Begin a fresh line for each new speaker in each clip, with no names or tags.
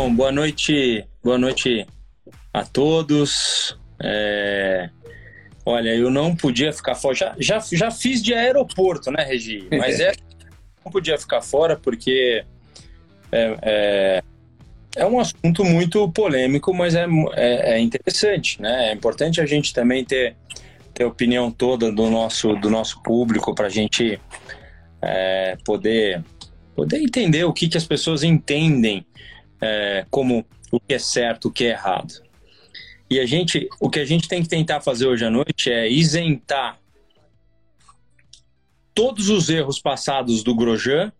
Bom, boa noite, boa noite a todos. É... Olha, eu não podia ficar fora. Já, já, já fiz de aeroporto, né, Regi? Mas é, não podia ficar fora porque é, é, é, um assunto muito polêmico, mas é, é, é, interessante, né? É importante a gente também ter, ter a opinião toda do nosso, do nosso público para a gente é, poder, poder entender o que, que as pessoas entendem é, como o que é certo, o que é errado. E a gente, o que a gente tem que tentar fazer hoje à noite é isentar todos os erros passados do Grosjean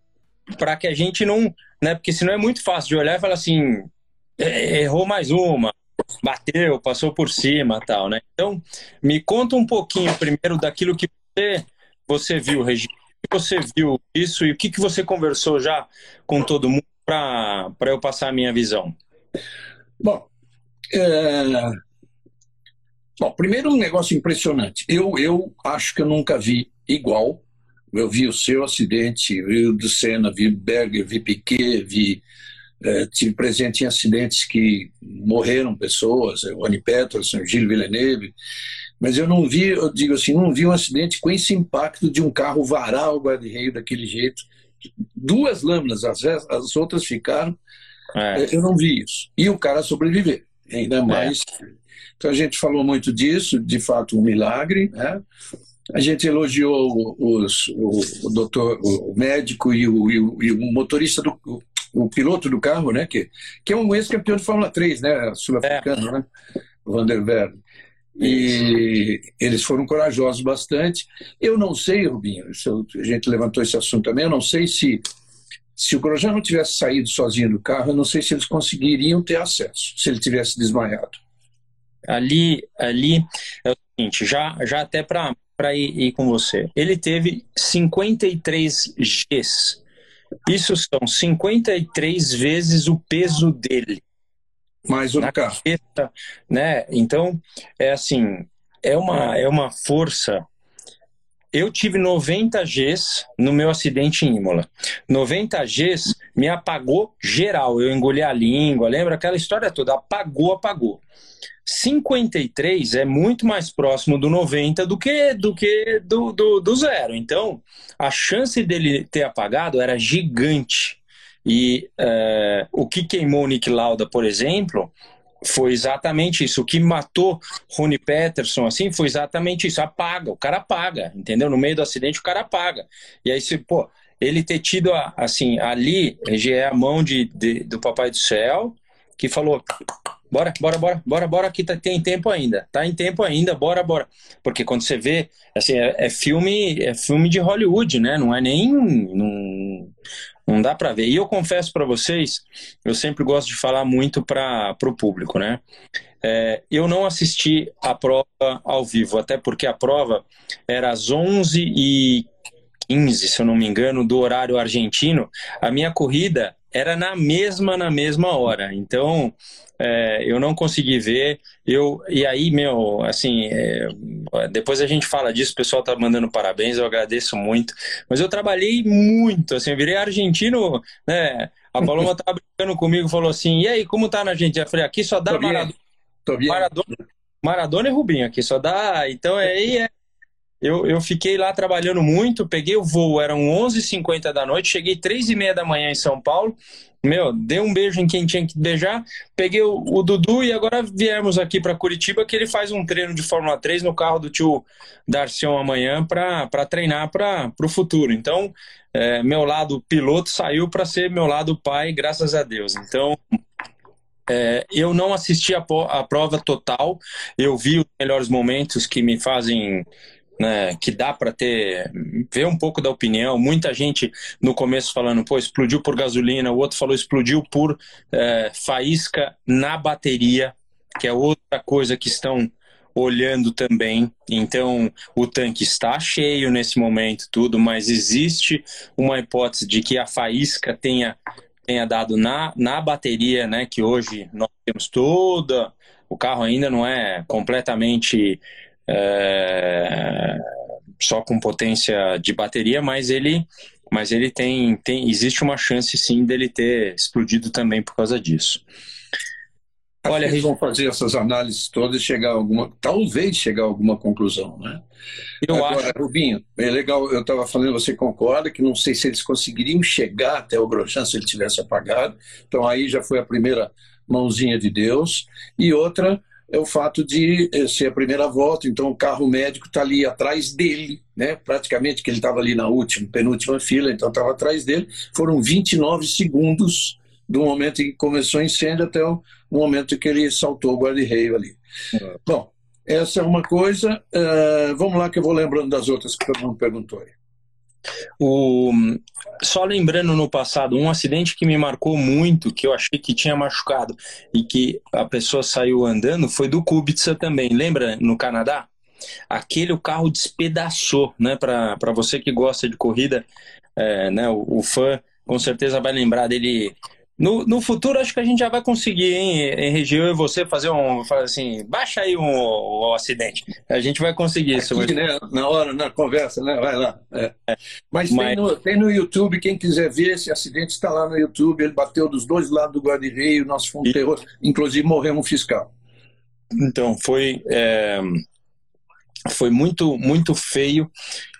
para que a gente não, né? Porque senão é muito fácil de olhar e falar assim, é, errou mais uma, bateu, passou por cima, tal, né? Então, me conta um pouquinho primeiro daquilo que você, você viu, Regina. Que você viu isso e o que, que você conversou já com todo mundo para eu passar a minha visão?
Bom, é... Bom, primeiro um negócio impressionante. Eu, eu acho que eu nunca vi igual. Eu vi o seu acidente, vi o do Senna, vi Berger, vi Piquet, vi é, tive presente em acidentes que morreram pessoas, o Annie Peterson, Gilles Villeneuve, mas eu não vi, eu digo assim, não vi um acidente com esse impacto de um carro varar o guarda-reio daquele jeito. Duas lâminas, as, as outras ficaram. É. é. Eu não vi isso. E o cara sobreviver, ainda é. mais. É. Então a gente falou muito disso, de fato um milagre, né? A gente elogiou os, o, o doutor, o médico e o, e o, e o motorista do, o piloto do carro, né? Que, que é um ex-campeão de Fórmula 3, né? Sul-africano, é. né? Vanderberg. E eles foram corajosos bastante. Eu não sei, Rubinho, a gente levantou esse assunto também, eu não sei se se o Grosjean não tivesse saído sozinho do carro, eu não sei se eles conseguiriam ter acesso, se ele tivesse desmaiado.
Ali, ali é o seguinte, já, já até para ir, ir com você. Ele teve 53 Gs isso são 53 vezes o peso dele.
Mais carro. Cabeça,
né? Então, é assim, é uma, é uma força. Eu tive 90 Gs no meu acidente em Imola. 90 Gs me apagou geral. Eu engoli a língua, lembra aquela história toda? Apagou, apagou. 53 é muito mais próximo do 90 do que do que do, do, do zero. Então, a chance dele ter apagado era gigante. E é, o que queimou Nick Lauda, por exemplo, foi exatamente isso. O que matou Rony Peterson, assim, foi exatamente isso. Apaga, o cara apaga, entendeu? No meio do acidente, o cara apaga. E aí, se, pô, ele ter tido, assim, ali, é a mão de, de do Papai do Céu, que falou: Bora, bora, bora, bora, bora, que tá, tem tempo ainda. Tá em tempo ainda, bora, bora. Porque quando você vê, assim, é, é filme, é filme de Hollywood, né? Não é nem. Não, não dá para ver. E eu confesso para vocês, eu sempre gosto de falar muito para o público, né? É, eu não assisti a prova ao vivo, até porque a prova era às 11 e 15, se eu não me engano, do horário argentino. A minha corrida era na mesma, na mesma hora. Então, é, eu não consegui ver. Eu, e aí, meu, assim, é, depois a gente fala disso, o pessoal tá mandando parabéns, eu agradeço muito. Mas eu trabalhei muito, assim, eu virei argentino, né? A Paloma tava brincando comigo, falou assim: e aí, como tá na Argentina? Eu falei: aqui só dá Maradona, Maradona, Maradona e Rubinho, aqui só dá. Então, aí é. Eu, eu fiquei lá trabalhando muito, peguei o voo, eram 11h50 da noite, cheguei 3h30 da manhã em São Paulo, meu, dei um beijo em quem tinha que beijar, peguei o, o Dudu e agora viemos aqui para Curitiba que ele faz um treino de Fórmula 3 no carro do tio Darcion amanhã para treinar para o futuro. Então, é, meu lado piloto saiu para ser meu lado pai, graças a Deus. Então, é, eu não assisti a, a prova total, eu vi os melhores momentos que me fazem né, que dá para ter ver um pouco da opinião. Muita gente no começo falando, pô, explodiu por gasolina, o outro falou explodiu por é, faísca na bateria, que é outra coisa que estão olhando também. Então, o tanque está cheio nesse momento, tudo, mas existe uma hipótese de que a faísca tenha tenha dado na, na bateria, né, que hoje nós temos toda, o carro ainda não é completamente é, só com potência de bateria, mas ele mas ele tem, tem existe uma chance sim dele ter explodido também por causa disso.
Olha, eles vão fazer essas análises todas e chegar a alguma, talvez chegar a alguma conclusão, né? Eu Agora, acho. Rubinho, é legal, eu estava falando, você concorda que não sei se eles conseguiriam chegar até o Grosjean se ele tivesse apagado. Então aí já foi a primeira mãozinha de Deus. E outra é o fato de eh, ser a primeira volta, então o carro médico está ali atrás dele, né? praticamente que ele estava ali na última, penúltima fila, então estava atrás dele. Foram 29 segundos do momento em que começou o incêndio até o momento em que ele saltou o guarda-reio ali. Bom, essa é uma coisa. Uh, vamos lá que eu vou lembrando das outras que todo mundo perguntou aí.
O, só lembrando no passado, um acidente que me marcou muito, que eu achei que tinha machucado e que a pessoa saiu andando, foi do Kubica também. Lembra no Canadá? Aquele o carro despedaçou, né? Para você que gosta de corrida, é, né? O, o, fã com certeza vai lembrar dele no, no futuro, acho que a gente já vai conseguir, hein, Henrique, eu e você, fazer um. Fazer assim, baixa aí um, um acidente. A gente vai conseguir isso.
Aqui, né, na hora, na conversa, né? Vai lá. É. Mas, Mas... Tem, no, tem, no, YouTube, quem quiser ver esse acidente, está lá no YouTube. Ele bateu dos dois lados do guarda-reio, nosso fundo e... terror. Inclusive, morreu um fiscal.
Então, foi. É, foi muito, muito feio.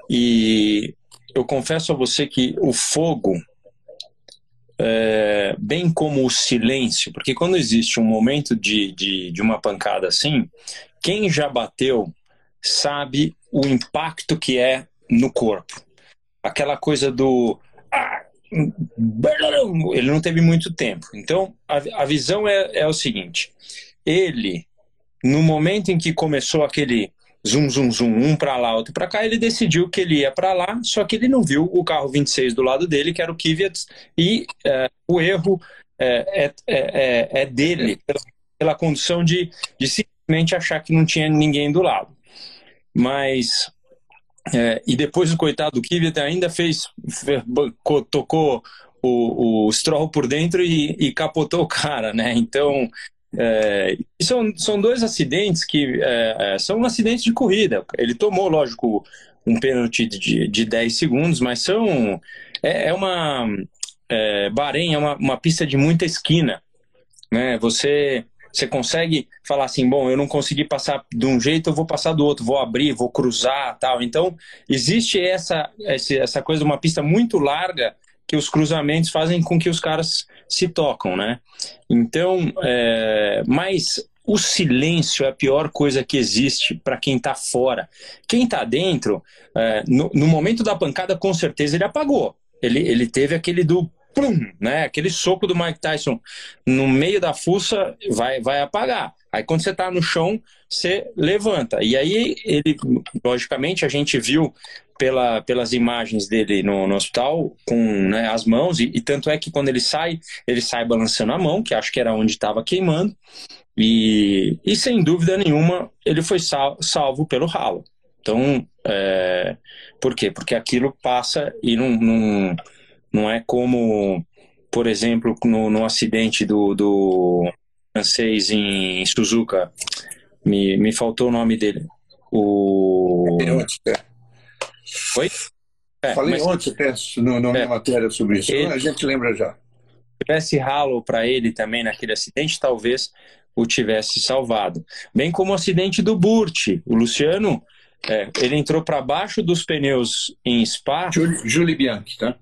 E eu confesso a você que o fogo é, bem como o silêncio, porque quando existe um momento de, de, de uma pancada assim, quem já bateu sabe o impacto que é no corpo. Aquela coisa do. Ah, ele não teve muito tempo. Então, a, a visão é, é o seguinte: ele, no momento em que começou aquele zum, zum, zum, um para lá, outro para cá, ele decidiu que ele ia para lá, só que ele não viu o carro 26 do lado dele, que era o Kvyat, e é, o erro é, é, é, é dele, pela, pela condição de, de simplesmente achar que não tinha ninguém do lado. Mas é, e depois o coitado do Kvyat ainda fez tocou o, o Stroll por dentro e, e, capotou o cara, né? Então é, são, são dois acidentes que é, é, são acidentes de corrida. Ele tomou, lógico, um pênalti de, de 10 segundos, mas são. É, é uma. É, Bahrein é uma, uma pista de muita esquina. Né? Você, você consegue falar assim: bom, eu não consegui passar de um jeito, eu vou passar do outro, vou abrir, vou cruzar tal. Então, existe essa, essa coisa de uma pista muito larga que os cruzamentos fazem com que os caras se tocam, né? Então, é, mas o silêncio é a pior coisa que existe para quem está fora. Quem está dentro, é, no, no, momento da pancada, com certeza ele apagou. Ele, ele teve aquele do plum, né? Aquele soco do Mike Tyson no meio da fuça vai, vai apagar. Aí quando você está no chão, você levanta. E aí ele, logicamente, a gente viu pela, pelas imagens dele no, no hospital com né, as mãos, e, e, tanto é que quando ele sai, ele sai balançando a mão, que acho que era onde estava queimando, e, e sem dúvida nenhuma ele foi sal, salvo pelo ralo. Então, é, por quê? Porque aquilo passa e não, não, não é como, por exemplo, no, no acidente do, do francês em Suzuka, me, me faltou o nome dele. O.
Foi? É, Falei mas... ontem até no, na é, matéria sobre isso. Ele... A gente lembra já.
Se tivesse ralo para ele também naquele acidente, talvez o tivesse salvado. Bem como o acidente do Burt. O Luciano, é, ele entrou para baixo dos pneus em Spa.
Júlio Bianchi, tá?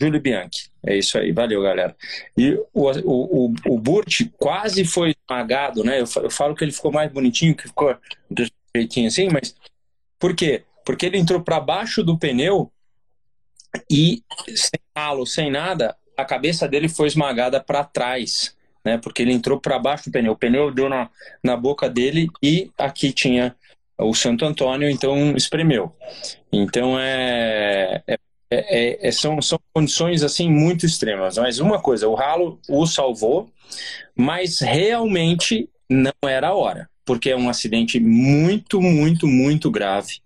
Júlio Bianchi. É isso aí, valeu, galera. E o, o, o, o Burt quase foi esmagado, né? Eu, eu falo que ele ficou mais bonitinho, que ficou jeitinho assim, mas por quê? Porque ele entrou para baixo do pneu e sem halo, sem nada, a cabeça dele foi esmagada para trás, né? Porque ele entrou para baixo do pneu. O pneu deu na, na boca dele e aqui tinha o Santo Antônio, então espremeu. Então é, é, é, é, são, são condições assim muito extremas. Mas uma coisa, o ralo o salvou, mas realmente não era a hora porque é um acidente muito, muito, muito grave.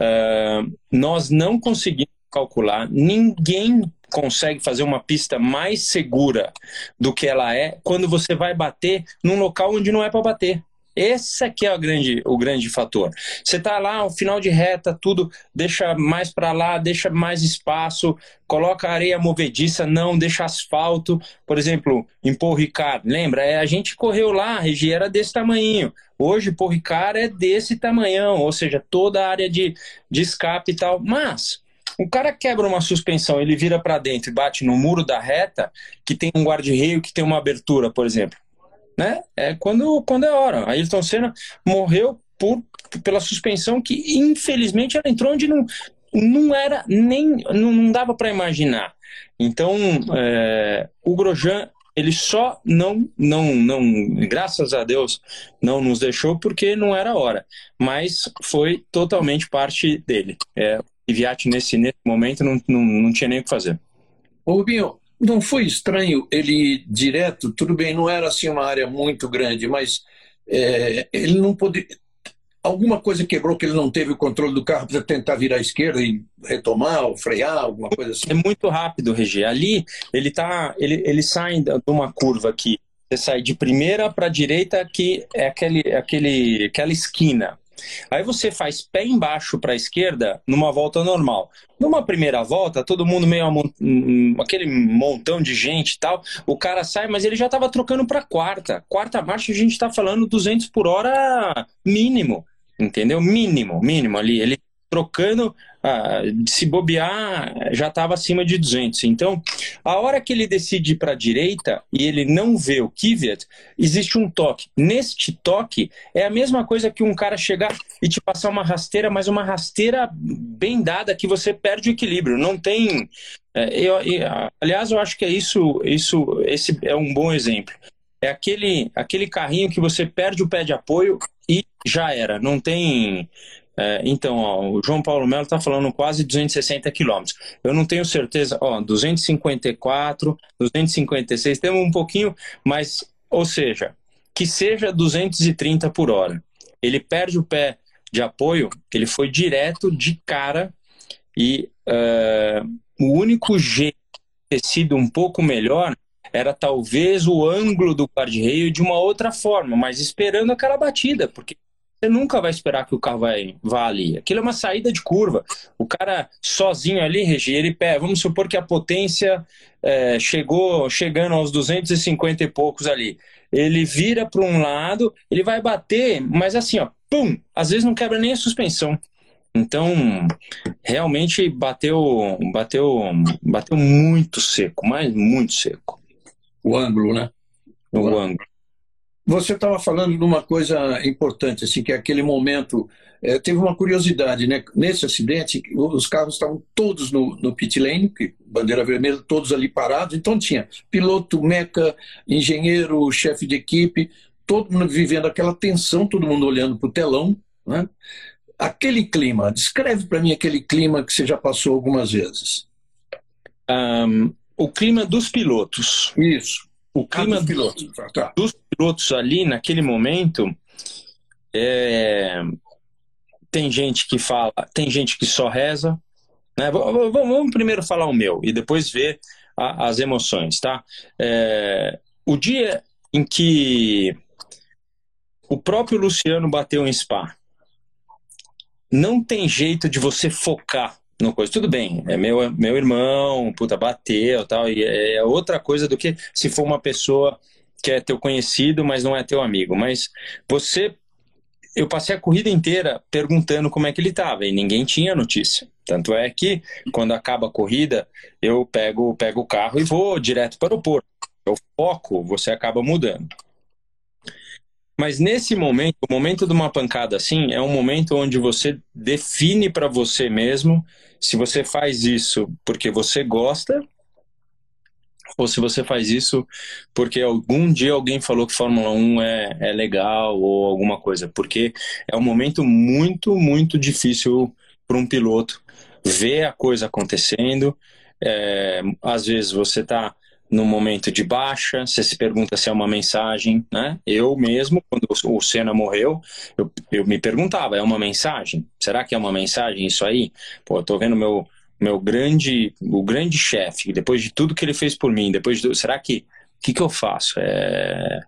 Uh, nós não conseguimos calcular, ninguém consegue fazer uma pista mais segura do que ela é quando você vai bater num local onde não é para bater. Esse aqui é o grande, o grande fator. Você tá lá, o final de reta, tudo, deixa mais para lá, deixa mais espaço, coloca areia movediça, não, deixa asfalto. Por exemplo, em Paul Ricard, lembra? É, a gente correu lá, a região era desse tamanho. Hoje, Paul Ricard é desse tamanhão, ou seja, toda a área de, de escape e tal. Mas o cara quebra uma suspensão, ele vira para dentro e bate no muro da reta, que tem um guarda-reio, que tem uma abertura, por exemplo. Né? É quando, quando é hora. Ayrton Senna morreu por, pela suspensão que, infelizmente, ela entrou onde não, não era nem. não dava para imaginar. Então, é, o Grosjean ele só não, não, não, graças a Deus, não nos deixou porque não era hora. Mas foi totalmente parte dele. É, Iviati, nesse, nesse momento, não, não, não tinha nem o que fazer.
Ô, Rubinho, não foi estranho ele direto? Tudo bem, não era assim uma área muito grande, mas é, ele não poderia. Alguma coisa quebrou que ele não teve o controle do carro para tentar virar à esquerda e retomar ou frear, alguma coisa assim?
É muito rápido, Regi. Ali ele tá, ele, ele sai de uma curva aqui. Você sai de primeira para direita, que é aquele, aquele, aquela esquina. Aí você faz pé embaixo para a esquerda numa volta normal. Numa primeira volta, todo mundo meio aquele montão de gente e tal. O cara sai, mas ele já estava trocando para quarta. Quarta marcha a gente está falando 200 por hora mínimo, entendeu? Mínimo, mínimo ali. Ele trocando, ah, se bobear, já estava acima de 200. Então, a hora que ele decide para a direita e ele não vê o Kvyat, existe um toque. Neste toque, é a mesma coisa que um cara chegar e te passar uma rasteira, mas uma rasteira bem dada que você perde o equilíbrio. Não tem. É, eu, eu, aliás, eu acho que é isso, isso, esse é um bom exemplo. É aquele, aquele carrinho que você perde o pé de apoio e já era. Não tem é, então, ó, o João Paulo Melo está falando quase 260 quilômetros. Eu não tenho certeza, ó, 254, 256, temos um pouquinho, mas, ou seja, que seja 230 por hora. Ele perde o pé de apoio, ele foi direto de cara e uh, o único jeito de ter sido um pouco melhor era talvez o ângulo do guarda-reio de uma outra forma, mas esperando aquela batida, porque você nunca vai esperar que o carro vai, vá ali. Aquilo é uma saída de curva. O cara sozinho ali, Regi, ele pega. Vamos supor que a potência é, chegou chegando aos 250 e poucos ali. Ele vira para um lado, ele vai bater, mas assim, ó, pum! Às vezes não quebra nem a suspensão. Então, realmente bateu, bateu, bateu muito seco, mas muito seco.
O ângulo, né?
O, o ângulo.
Você estava falando de uma coisa importante, assim, que é aquele momento. É, teve uma curiosidade, né? Nesse acidente, os carros estavam todos no, no pit lane, bandeira vermelha, todos ali parados. Então tinha piloto, meca, engenheiro, chefe de equipe, todo mundo vivendo aquela tensão, todo mundo olhando para o telão, né? Aquele clima, descreve para mim aquele clima que você já passou algumas vezes.
Um, o clima dos pilotos.
Isso
o clima dos pilotos. Tá. dos pilotos ali naquele momento é... tem gente que fala, tem gente que só reza. Né? Vamos primeiro falar o meu e depois ver a, as emoções, tá? É... O dia em que o próprio Luciano bateu em Spa, não tem jeito de você focar no coisa. Tudo bem, é meu, meu irmão, puta, bateu tal, e é outra coisa do que se for uma pessoa que é teu conhecido, mas não é teu amigo. Mas você. Eu passei a corrida inteira perguntando como é que ele estava e ninguém tinha notícia. Tanto é que, quando acaba a corrida, eu pego, pego o carro e vou direto para o aeroporto. O foco você acaba mudando. Mas nesse momento, o momento de uma pancada assim, é um momento onde você define para você mesmo se você faz isso porque você gosta ou se você faz isso porque algum dia alguém falou que Fórmula 1 é, é legal ou alguma coisa. Porque é um momento muito, muito difícil para um piloto ver a coisa acontecendo. É, às vezes você está no momento de baixa, você se pergunta se é uma mensagem, né? Eu mesmo, quando o Senna morreu, eu, eu me perguntava, é uma mensagem? Será que é uma mensagem isso aí? Pô, eu tô vendo meu meu grande, o grande chefe, depois de tudo que ele fez por mim, depois de, será que, que que eu faço? É,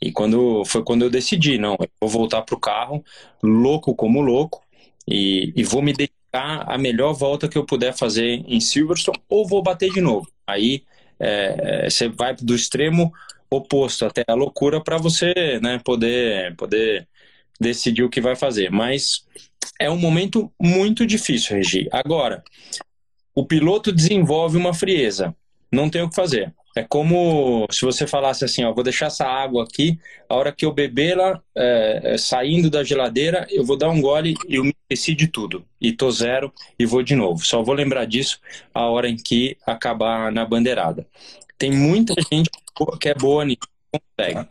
E quando foi quando eu decidi, não, eu vou voltar pro carro, louco como louco, e, e vou me dedicar à melhor volta que eu puder fazer em Silverstone, ou vou bater de novo. Aí é, é você vai do extremo oposto até a loucura para você né, poder, poder decidir o que vai fazer. Mas é um momento muito difícil, Regi. Agora, o piloto desenvolve uma frieza, não tem o que fazer. É como se você falasse assim, ó, vou deixar essa água aqui, a hora que eu bebê-la, é, é, saindo da geladeira, eu vou dar um gole e eu me esqueci de tudo. E tô zero e vou de novo. Só vou lembrar disso a hora em que acabar na bandeirada. Tem muita gente que é boa nisso, consegue.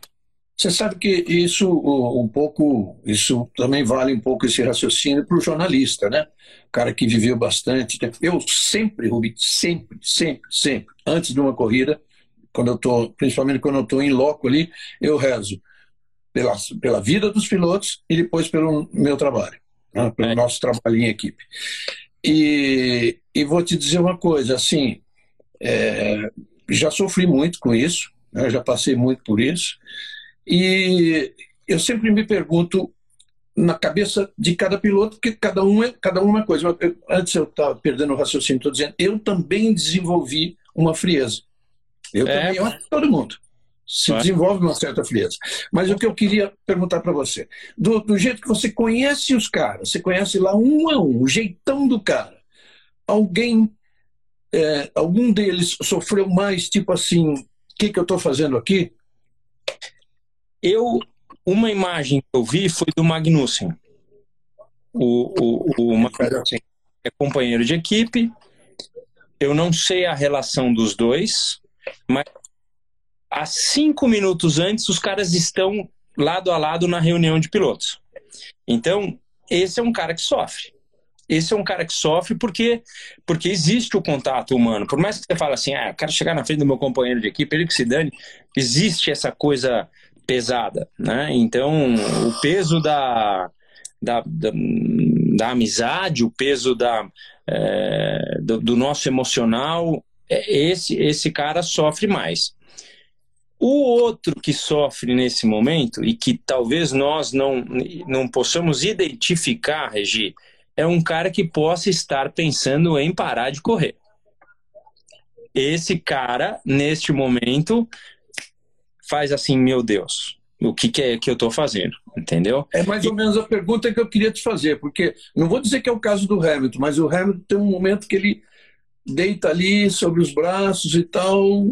Você sabe que isso um pouco, isso também vale um pouco esse raciocínio para o jornalista, né? O cara que viveu bastante. Eu sempre, Rubi, sempre, sempre, sempre, antes de uma corrida, quando eu tô, principalmente quando eu estou em loco ali, eu rezo pela, pela vida dos pilotos e depois pelo meu trabalho, né? pelo é. nosso trabalho em equipe. E, e vou te dizer uma coisa, assim, é, já sofri muito com isso, né? já passei muito por isso, e eu sempre me pergunto na cabeça de cada piloto, porque cada um é, cada é uma coisa. Eu, antes eu estava perdendo o raciocínio, estou dizendo, eu também desenvolvi uma frieza. Eu é. também, eu todo mundo se desenvolve uma certa frieza. Mas o que eu queria perguntar para você, do, do, jeito que você conhece os caras, você conhece lá um a um, o jeitão do cara, alguém, é, algum deles sofreu mais, tipo assim, o que, que eu estou fazendo aqui?
Eu, uma imagem que eu vi foi do Magnussen. O, o, o Magnussen é companheiro de equipe. Eu não sei a relação dos dois, mas há cinco minutos antes os caras estão lado a lado na reunião de pilotos. Então, esse é um cara que sofre. Esse é um cara que sofre porque, porque existe o contato humano. Por mais que você fale assim, ah, eu quero chegar na frente do meu companheiro de equipe, ele que se dane, existe essa coisa pesada, né? Então, o peso da, da, da, da amizade, o peso da, é, do, do nosso emocional esse, esse cara sofre mais. O outro que sofre nesse momento e que talvez nós não, não possamos identificar, Regi, é um cara que possa estar pensando em parar de correr. Esse cara, neste momento, faz assim: meu Deus, o que, que é que eu estou fazendo? Entendeu?
É mais ou menos a pergunta que eu queria te fazer, porque não vou dizer que é o caso do Hamilton, mas o Hamilton tem um momento que ele deita ali sobre os braços e tal.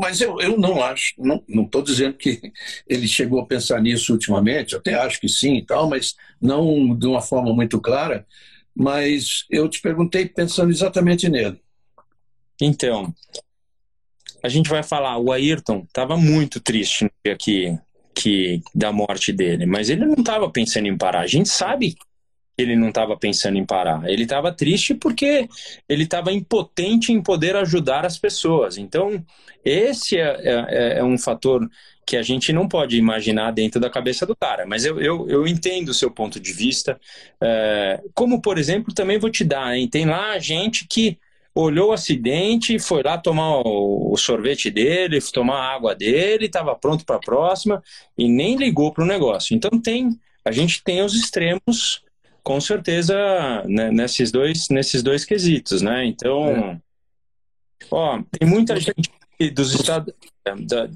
Mas eu, eu não acho, não estou dizendo que ele chegou a pensar nisso ultimamente, até acho que sim e tal, mas não de uma forma muito clara. Mas eu te perguntei pensando exatamente nele.
Então, a gente vai falar, o Ayrton estava muito triste que, que, da morte dele, mas ele não estava pensando em parar. A gente sabe ele não estava pensando em parar. Ele estava triste porque ele estava impotente em poder ajudar as pessoas. Então, esse é, é, é, um fator que a gente não pode imaginar dentro da cabeça do cara. Mas eu, eu, eu entendo o seu ponto de vista. É, como, por exemplo, também vou te dar, hein? tem lá gente que olhou o acidente, foi lá tomar o sorvete dele, tomar a água dele, estava pronto para a próxima e nem ligou para o negócio. Então tem, a gente tem os extremos com certeza né, nesses dois nesses dois quesitos, né? Então, é. ó, tem muita gente dos estados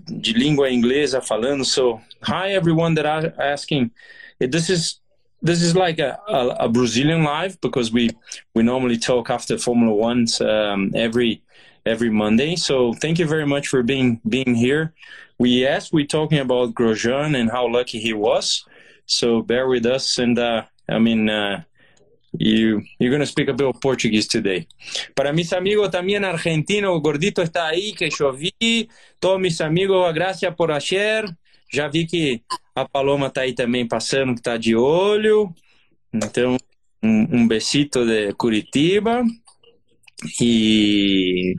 de língua inglesa falando. So, hi everyone that are asking. This is this is like a, a, a Brazilian live because we we normally talk after Formula One um, every every Monday. So thank you very much for being being here. We yes, we're talking about Grosjean and how lucky he was. So bear with us and. Uh, I mean, uh, you, you're going to speak a bit of Portuguese today. Para mis amigos también argentinos, Gordito está ahí, que yo vi. Todos mis amigos, gracias por ayer. Já vi que a Paloma está aí também passando, que está de olho. Então, um, um besito de Curitiba. E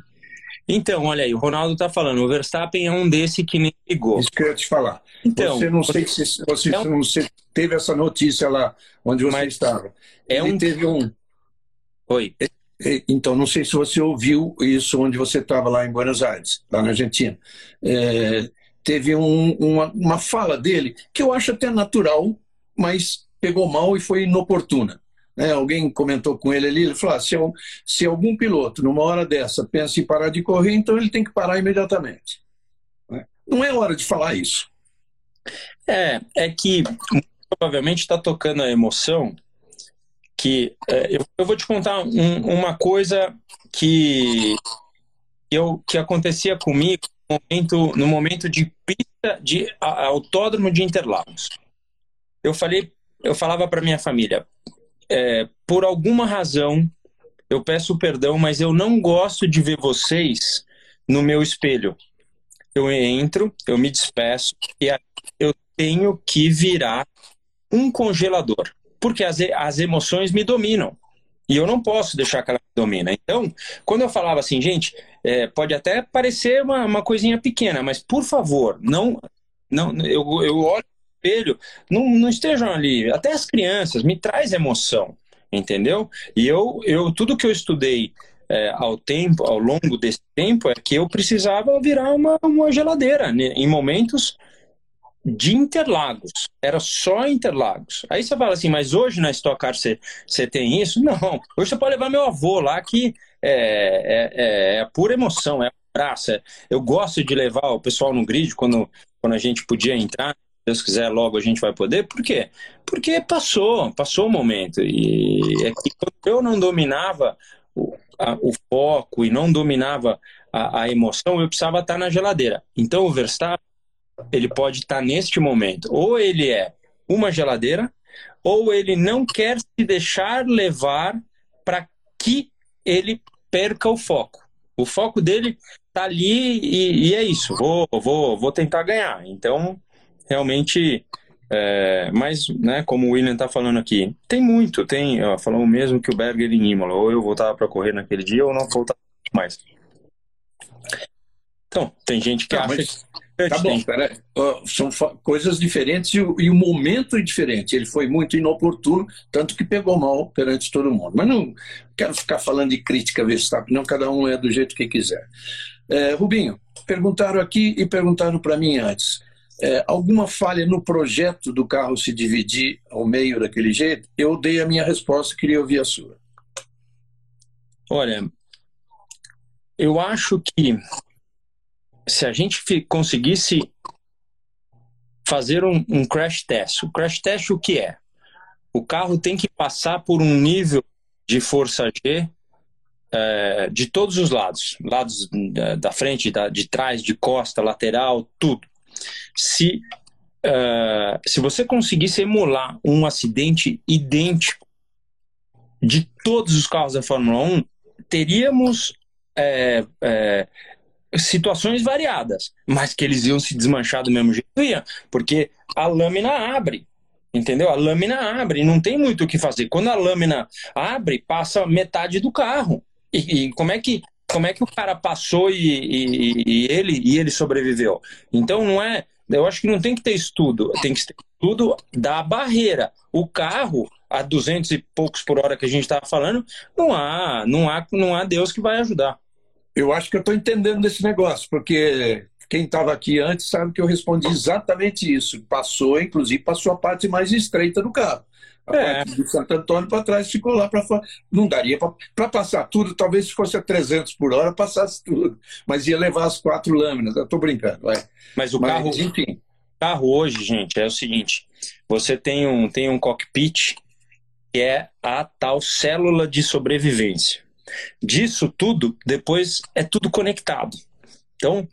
então, olha aí, o Ronaldo está falando, o Verstappen é um desse que nem ligou.
Isso que eu ia te falar. Então, você não sei se você, é um... você teve essa notícia lá onde você Mas estava. É Ele um... teve um.
Oi. É,
é, então, não sei se você ouviu isso onde você estava lá em Buenos Aires, lá na Argentina. É, teve um, uma, uma fala dele que eu acho até natural, mas pegou mal e foi inoportuna. É, alguém comentou com ele ali, ele falou: ah, se, se algum piloto, numa hora dessa, pensa em parar de correr, então ele tem que parar imediatamente. Não é hora de falar isso.
É, é que provavelmente está tocando a emoção que é, eu, eu, vou te contar um, uma coisa que eu que acontecia comigo no momento, no momento de pista de autódromo de Interlagos. Eu falei, eu falava para minha família, é, por alguma razão, eu peço perdão, mas eu não gosto de ver vocês no meu espelho. Eu entro, eu me despeço e eu tenho que virar um congelador, porque as, as emoções me dominam. E eu não posso deixar que ela me domine. Então, quando eu falava assim, gente, é, pode até parecer uma, uma coisinha pequena, mas por favor, não, não eu, eu olho espelho, não, não estejam ali. Até as crianças, me traz emoção, entendeu? E eu, eu tudo que eu estudei é, ao tempo, ao longo desse tempo, é que eu precisava virar uma, uma geladeira né? em momentos de Interlagos. Era só Interlagos. Aí você fala assim, mas hoje na Stock Car você, você tem isso? Não. Hoje você pode levar meu avô lá que é, é, é, é pura emoção, é praça. Eu gosto de levar o pessoal no grid quando, quando a gente podia entrar Deus quiser, logo a gente vai poder. Por quê? Porque passou, passou o momento. E é que quando eu não dominava o, a, o foco e não dominava a, a, emoção, eu precisava estar na geladeira. Então o Verstappen, ele pode estar neste momento. Ou ele é uma geladeira, ou ele não quer se deixar levar para que ele perca o foco. O foco dele tá ali e, e, é isso. Vou, vou, vou tentar ganhar. Então realmente. É, mas, né, como o William está falando aqui, tem muito, tem, ó, falou mesmo que o Berger em Imola, ou eu voltava para correr naquele dia ou não voltava mais. Então, tem gente que acha mas...
que... Tá bom. Uh, são coisas diferentes e o, e o, momento é diferente. Ele foi muito inoportuno, tanto que pegou mal perante todo mundo. Mas não quero ficar falando de crítica Verstappen, não, cada um é do jeito que quiser. É, Rubinho, perguntaram aqui e perguntaram para mim antes é, alguma falha no projeto do carro se dividir ao meio daquele jeito? Eu dei a minha resposta, queria ouvir a sua.
Olha, eu acho que se a gente conseguisse fazer um, um, crash test, o crash test o que é? O carro tem que passar por um nível de força G é, de todos os lados, lados da, frente, da, de trás, de costa, lateral, tudo se, uh, se você conseguisse emular um acidente idêntico de todos os carros da Fórmula 1, teríamos é, é, situações variadas, mas que eles iam se desmanchar do mesmo jeito, ia, porque a lâmina abre. Entendeu? A lâmina abre, não tem muito o que fazer. Quando a lâmina abre, passa metade do carro. E, e como é que como é que o cara passou e, e, e, ele e ele sobreviveu? Então não é, eu acho que não tem que ter estudo, tem que ter estudo da barreira. O carro a 200 e poucos por hora que a gente estava falando, não há, não há, não há Deus que vai ajudar.
Eu acho que eu estou entendendo desse negócio, porque quem estava aqui antes sabe que eu respondi exatamente isso. Passou, inclusive, passou a parte mais estreita do carro. É. parte de Santo Antônio para trás ficou lá para fora. Não daria para passar tudo, talvez se fosse a 300 por hora, passasse tudo. Mas ia levar as quatro lâminas. Eu estou brincando. Vai.
Mas o Mas, carro, enfim. Carro hoje, gente, é o seguinte: você tem um, tem um cockpit que é a tal célula de sobrevivência. Disso tudo, depois é tudo conectado. Então,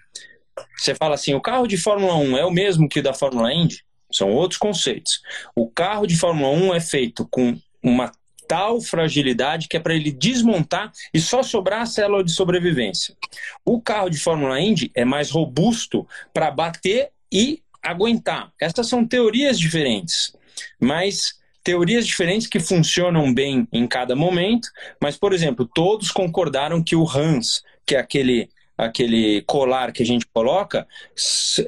você fala assim: o carro de Fórmula 1 é o mesmo que o da Fórmula Indy? São outros conceitos. O carro de Fórmula 1 é feito com uma tal fragilidade que é para ele desmontar e só sobrar a célula de sobrevivência. O carro de Fórmula Indy é mais robusto para bater e aguentar. Essas são teorias diferentes, mas teorias diferentes que funcionam bem em cada momento. Mas, por exemplo, todos concordaram que o Hans, que é aquele aquele colar que a gente coloca,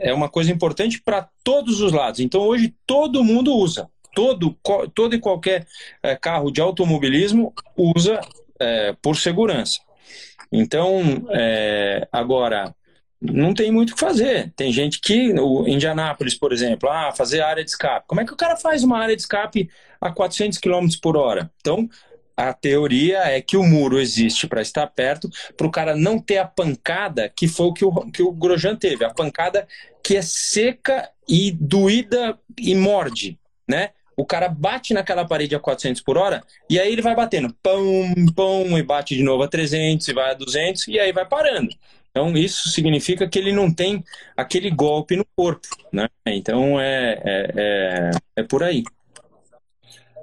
é uma coisa importante para todos os lados. Então hoje todo mundo usa. Todo, todo e qualquer é, carro de automobilismo usa é, por segurança. Então, é, agora, não tem muito o que fazer. Tem gente que, o Indianápolis, por exemplo, ah, fazer área de escape. Como é que o cara faz uma área de escape a 400 km por hora? Então, a teoria é que o muro existe para estar perto, para o cara não ter a pancada que foi o que o, que o Grosjean teve, a pancada que é seca e doída e morde, né? O cara bate naquela parede a 400 por hora e aí ele vai batendo, pão, pão, e bate de novo a 300 e vai a 200 e aí vai parando. Então, isso significa que ele não tem aquele golpe no corpo, né? Então, é, é, é, é por aí.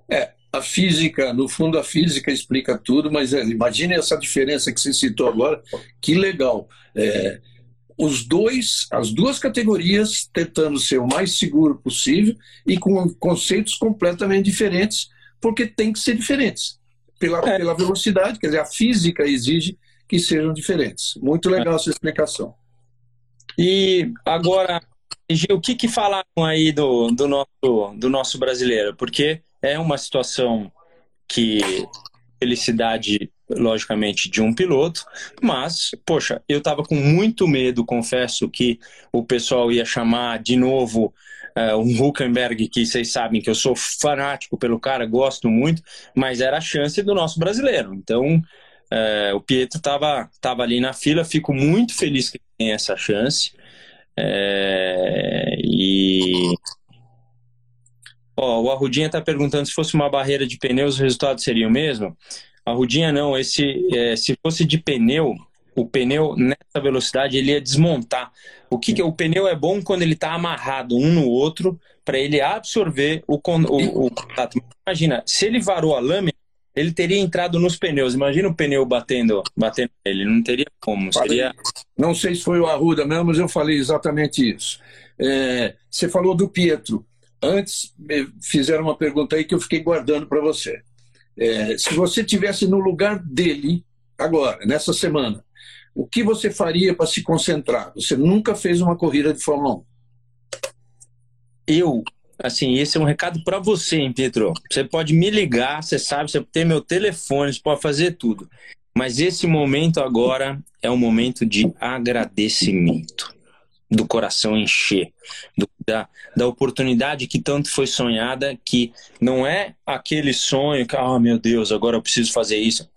É, a física, no fundo, a física explica tudo, mas é, imagine essa diferença que você citou agora, que legal. É, os dois, as duas categorias tentando ser o mais seguro possível e com conceitos completamente diferentes, porque tem que ser diferentes. Pela, é. pela velocidade, quer dizer, a física exige que sejam diferentes. Muito legal essa explicação.
E agora, o que, que falaram aí do, do, nosso, do nosso brasileiro? Porque é uma situação que felicidade, logicamente, de um piloto, mas, poxa, eu estava com muito medo, confesso, que o pessoal ia chamar de novo uh, um Huckenberg, que vocês sabem que eu sou fanático pelo cara, gosto muito, mas era a chance do nosso brasileiro. Então, é, o Pietro estava tava ali na fila, fico muito feliz que tem essa chance. É, e ó, o Arrudinha está perguntando se fosse uma barreira de pneus, o resultado seria o mesmo. Arrudinha não, esse é, se fosse de pneu, o pneu nessa velocidade ele ia desmontar. O que, que o pneu é bom quando ele está amarrado um no outro para ele absorver o, o, o contato. Imagina, se ele varou a lâmina ele teria entrado nos pneus. Imagina o pneu batendo, batendo nele, não teria como. Seria...
Não sei se foi o Arruda mesmo, mas eu falei exatamente isso. É, você falou do Pietro. Antes fizeram uma pergunta aí que eu fiquei guardando para você. É, se você tivesse no lugar dele agora, nessa semana, o que você faria para se concentrar? Você nunca fez uma corrida de Fórmula 1.
Eu assim, esse é um recado para você, hein, Pedro? Você pode me ligar, você sabe, você tem meu telefone, você pode fazer tudo. Mas esse momento agora é um momento de agradecimento, do coração encher, do, da, da oportunidade que tanto foi sonhada, que não é aquele sonho que, oh meu Deus, agora eu preciso fazer isso.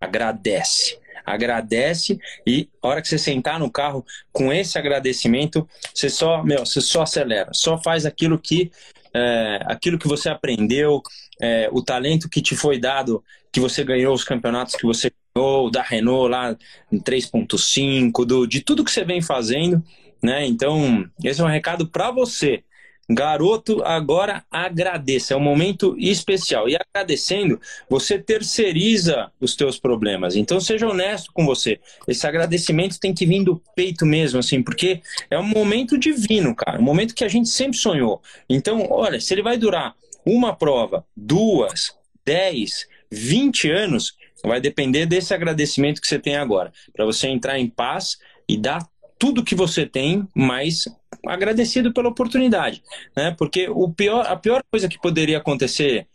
Agradece agradece e a hora que você sentar no carro com esse agradecimento, você só, meu, você só acelera, só faz aquilo que é, aquilo que você aprendeu, é, o talento que te foi dado, que você ganhou os campeonatos que você ganhou, da Renault lá em 3.5, de tudo que você vem fazendo, né? Então, esse é um recado para você. Garoto, agora agradeça. É um momento especial. E agradecendo, você terceiriza os teus problemas. Então seja honesto com você. Esse agradecimento tem que vir do peito mesmo, assim, porque é um momento divino, cara. Um momento que a gente sempre sonhou. Então, olha, se ele vai durar uma prova, duas, dez, vinte anos, vai depender desse agradecimento que você tem agora. Para você entrar em paz e dar tudo que você tem, mas agradecido pela oportunidade, né? Porque o pior, a pior coisa que poderia acontecer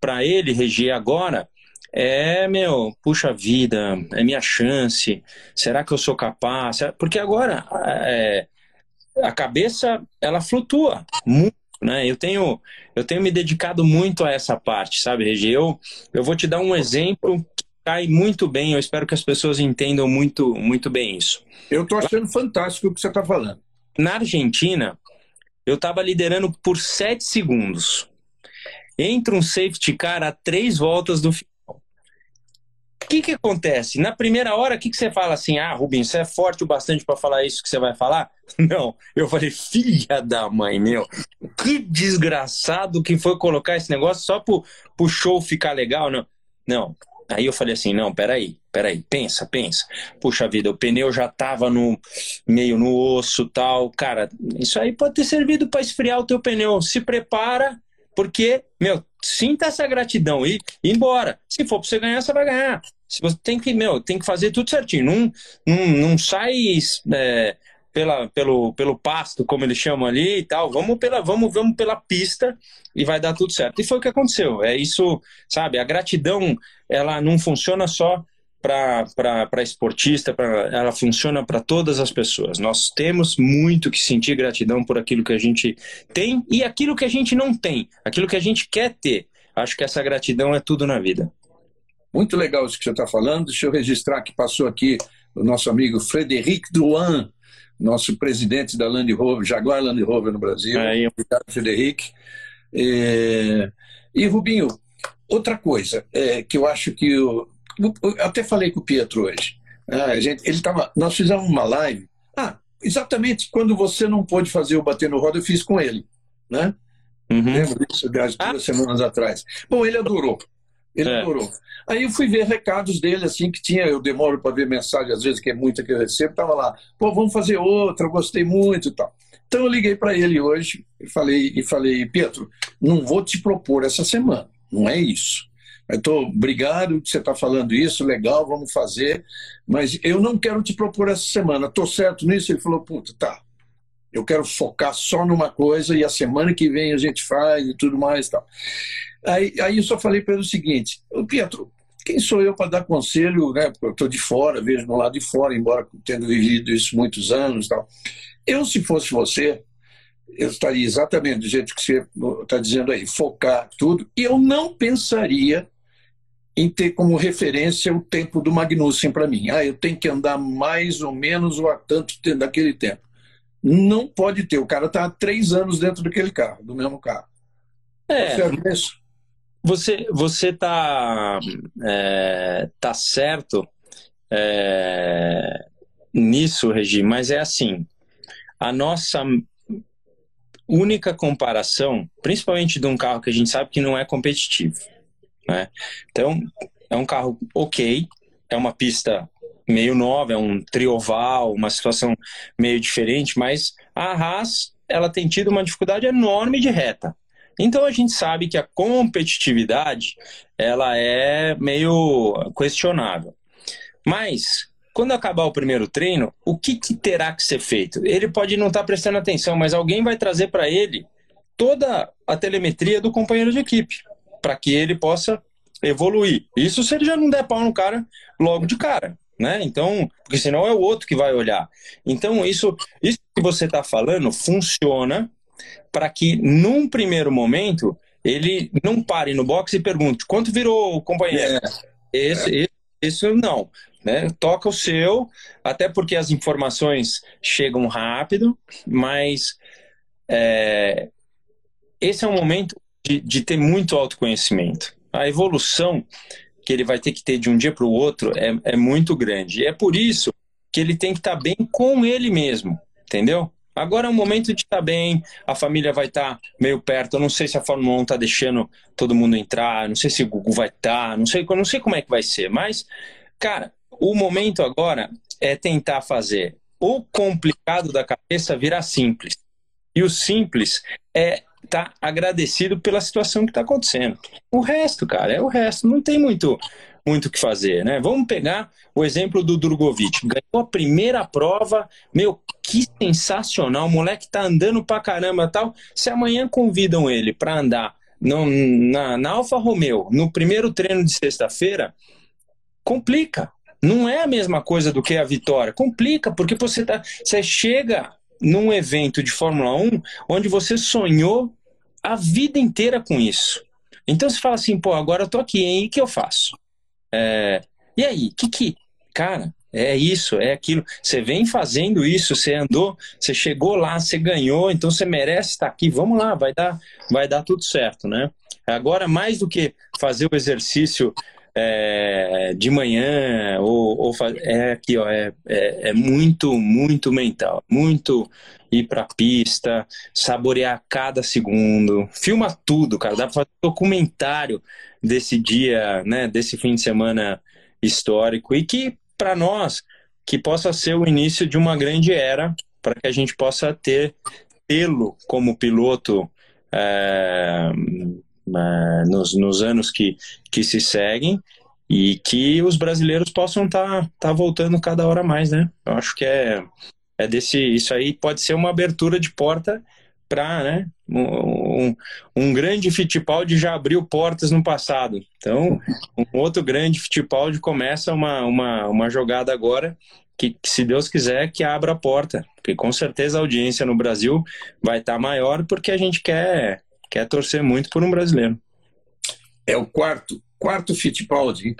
para ele, Regi, agora é, meu, puxa vida, é minha chance, será que eu sou capaz? Porque agora é, a cabeça, ela flutua muito, né? Eu tenho, eu tenho me dedicado muito a essa parte, sabe, Regi? Eu, eu vou te dar um exemplo cai muito bem, eu espero que as pessoas entendam muito, muito bem isso.
Eu estou achando fantástico o que você está falando.
Na Argentina, eu estava liderando por 7 segundos. Entra um safety car a três voltas do final. O que, que acontece? Na primeira hora, o que, que você fala assim? Ah, Rubinho, você é forte o bastante para falar isso que você vai falar? Não. Eu falei, filha da mãe, meu. Que desgraçado que foi colocar esse negócio só pro, pro show ficar legal. Não. Não. Aí eu falei assim, não, peraí, peraí, pensa, pensa. Puxa vida, o pneu já tava no meio no osso tal. Cara, isso aí pode ter servido para esfriar o teu pneu. Se prepara, porque, meu, sinta essa gratidão e embora. Se for para você ganhar, você vai ganhar. Se você tem que, meu, tem que fazer tudo certinho. Não, não, não sai é, pela, pelo, pelo pasto, como eles chamam ali e tal. Vamos pela, vamos, vamos pela pista e vai dar tudo certo. E foi o que aconteceu. É isso, sabe? A gratidão, ela não funciona só para esportista, pra, ela funciona para todas as pessoas. Nós temos muito que sentir gratidão por aquilo que a gente tem e aquilo que a gente não tem, aquilo que a gente quer ter. Acho que essa gratidão é tudo na vida.
Muito legal isso que você está falando. Deixa eu registrar que passou aqui o nosso amigo Frederic Drouin, nosso presidente da Land Rover, Jaguar Land Rover no Brasil. Aí. Obrigado, Frederic. É... E, Rubinho, outra coisa é, que eu acho que eu, eu até falei com o Pietro hoje. Né, gente, ele tava, nós fizemos uma live. Ah, exatamente quando você não pôde fazer o bater no roda, eu fiz com ele, né? Uhum. Lembro disso, aliás, duas ah. semanas atrás. Bom, ele adorou. Ele é. adorou. Aí eu fui ver recados dele, assim, que tinha, eu demoro para ver mensagem, às vezes, que é muita que eu recebo, tava lá, pô, vamos fazer outra, gostei muito e tal. Então eu liguei para ele hoje e falei, e falei, Pedro, não vou te propor essa semana, não é isso. Eu tô, obrigado que você está falando isso, legal, vamos fazer, mas eu não quero te propor essa semana. Estou certo nisso? Ele falou, puta, tá. Eu quero focar só numa coisa e a semana que vem a gente faz e tudo mais tal. Aí, aí eu só falei para ele o seguinte, Pietro, quem sou eu para dar conselho, né? Porque eu estou de fora, vejo no lado de fora, embora tendo vivido isso muitos anos tal. Eu, se fosse você, eu estaria exatamente do jeito que você está dizendo aí, focar tudo, e eu não pensaria em ter como referência o tempo do Magnussen para mim. Ah, eu tenho que andar mais ou menos ou a tanto daquele tempo. Não pode ter. O cara está há três anos dentro daquele carro, do mesmo carro.
É, você você está é, tá certo é, nisso, Regi, mas é assim. A nossa única comparação, principalmente de um carro que a gente sabe que não é competitivo, né? Então, é um carro ok, é uma pista meio nova, é um trioval, uma situação meio diferente, mas a Haas ela tem tido uma dificuldade enorme de reta. Então a gente sabe que a competitividade ela é meio questionável. Mas quando acabar o primeiro treino, o que, que terá que ser feito? Ele pode não estar tá prestando atenção, mas alguém vai trazer para ele toda a telemetria do companheiro de equipe para que ele possa evoluir. Isso se ele já não der pau no cara logo de cara, né? Então, porque senão é o outro que vai olhar. Então, isso, isso que você está falando funciona para que, num primeiro momento, ele não pare no box e pergunte quanto virou o companheiro. É. Esse, é. esse, esse não. Né? Toca o seu, até porque as informações chegam rápido, mas é, esse é um momento de, de ter muito autoconhecimento. A evolução que ele vai ter que ter de um dia para o outro é, é muito grande. E é por isso que ele tem que estar tá bem com ele mesmo, entendeu? Agora é um momento de estar tá bem, a família vai estar tá meio perto. Eu não sei se a Fórmula 1 está deixando todo mundo entrar, não sei se o Google vai estar, tá, não sei, não sei como é que vai ser, mas, cara, o momento agora é tentar fazer o complicado da cabeça virar simples. E o simples é tá agradecido pela situação que está acontecendo. O resto, cara, é o resto. Não tem muito muito o que fazer, né? Vamos pegar o exemplo do Drogovic. Ganhou a primeira prova, meu, que sensacional. O moleque tá andando pra caramba tal. Se amanhã convidam ele para andar no, na, na Alfa Romeo, no primeiro treino de sexta-feira, complica. Não é a mesma coisa do que a vitória. Complica, porque você, tá, você chega num evento de Fórmula 1 onde você sonhou a vida inteira com isso. Então você fala assim, pô, agora eu tô aqui, hein? O que eu faço? É, e aí, que que. Cara, é isso, é aquilo. Você vem fazendo isso, você andou, você chegou lá, você ganhou, então você merece estar aqui. Vamos lá, vai dar, vai dar tudo certo, né? Agora, mais do que fazer o exercício é, de manhã ou, ou é aqui ó é, é, é, muito muito mental muito ir para pista saborear cada segundo filma tudo cara dá para fazer um documentário desse dia né desse fim de semana histórico e que para nós que possa ser o início de uma grande era para que a gente possa ter tê-lo como piloto é, né, nos, nos anos que, que se seguem e que os brasileiros possam estar tá, tá voltando cada hora mais, né? Eu acho que é, é desse. Isso aí pode ser uma abertura de porta para né, um, um, grande Fittipaldi já abriu portas no passado. Então, um outro grande Fittipaldi começa uma, uma, uma jogada agora que, que, se Deus quiser, que abra a porta. Porque com certeza a audiência no Brasil vai estar tá maior porque a gente quer, quer torcer muito por um brasileiro.
É o quarto, quarto Fittipaldi.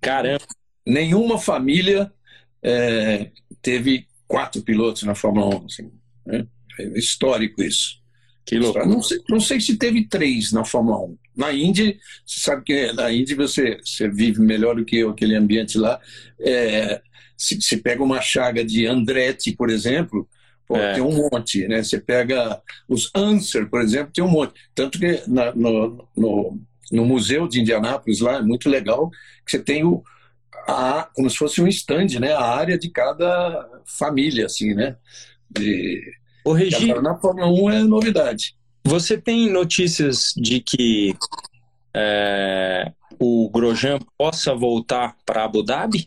Caramba.
Nenhuma família é, teve quatro pilotos na Fórmula 1. Assim, né? É histórico isso.
Que louco.
Não sei, não sei se teve três na Fórmula 1. Na Indy, você sabe que na Indy você, você vive melhor do que eu, aquele ambiente lá. É, se, se pega uma chaga de Andretti, por exemplo, pô, é. tem um monte. Né? Você pega os Answer, por exemplo, tem um monte. Tanto que na, no, no, no Museu de Indianápolis, lá, é muito legal, que você tem o, a, como se fosse um stand, né? A área de cada família, assim, né? De,
o Regi,
na Fórmula 1 é novidade.
Você tem notícias de que é, o Grosjean possa voltar para Abu Dhabi?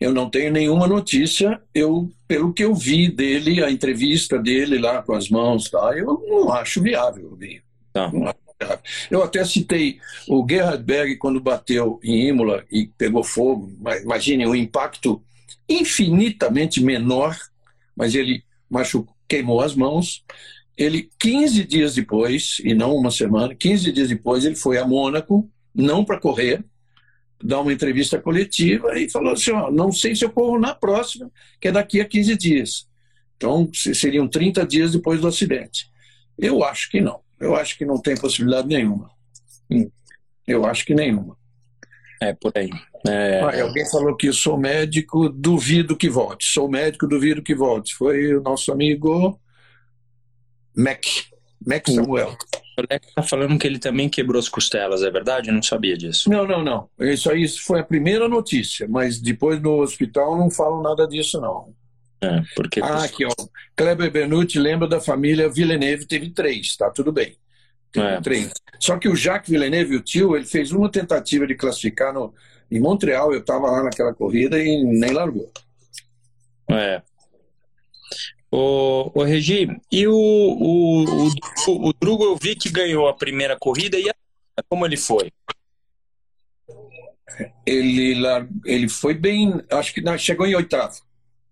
Eu não tenho nenhuma notícia. Eu, pelo que eu vi dele, a entrevista dele lá com as mãos, tá, eu não acho viável, Rubinho.
Tá. Não acho
viável. Eu até citei o Gerhard Berg quando bateu em Imola e pegou fogo. Imagine um impacto infinitamente menor, mas ele machucou, queimou as mãos. Ele, 15 dias depois, e não uma semana, 15 dias depois, ele foi a Mônaco, não para correr, dar uma entrevista coletiva e falou assim: ó, não sei se eu corro na próxima, que é daqui a 15 dias. Então, seriam 30 dias depois do acidente. Eu acho que não. Eu acho que não tem possibilidade nenhuma. Hum. Eu acho que nenhuma.
É, por aí. É...
Ah, alguém falou que sou médico, duvido que volte. Sou médico, duvido que volte. Foi o nosso amigo Mac, Mac Samuel.
O Alex está falando que ele também quebrou as costelas, é verdade? Eu não sabia disso.
Não, não, não. Isso aí foi a primeira notícia, mas depois no hospital não falam nada disso, não.
É, porque...
Ah, aqui, ó. Kleber Benucci lembra da família Villeneuve, teve três, tá tudo bem. Teve é. três. Só que o Jacques Villeneuve, o tio, ele fez uma tentativa de classificar no, em Montreal, eu estava lá naquela corrida e nem largou.
É. O, o Regi, e o, o, o, o Drugo eu vi que ganhou a primeira corrida e a, como ele foi?
Ele, ele foi bem, acho que não, chegou em oitavo.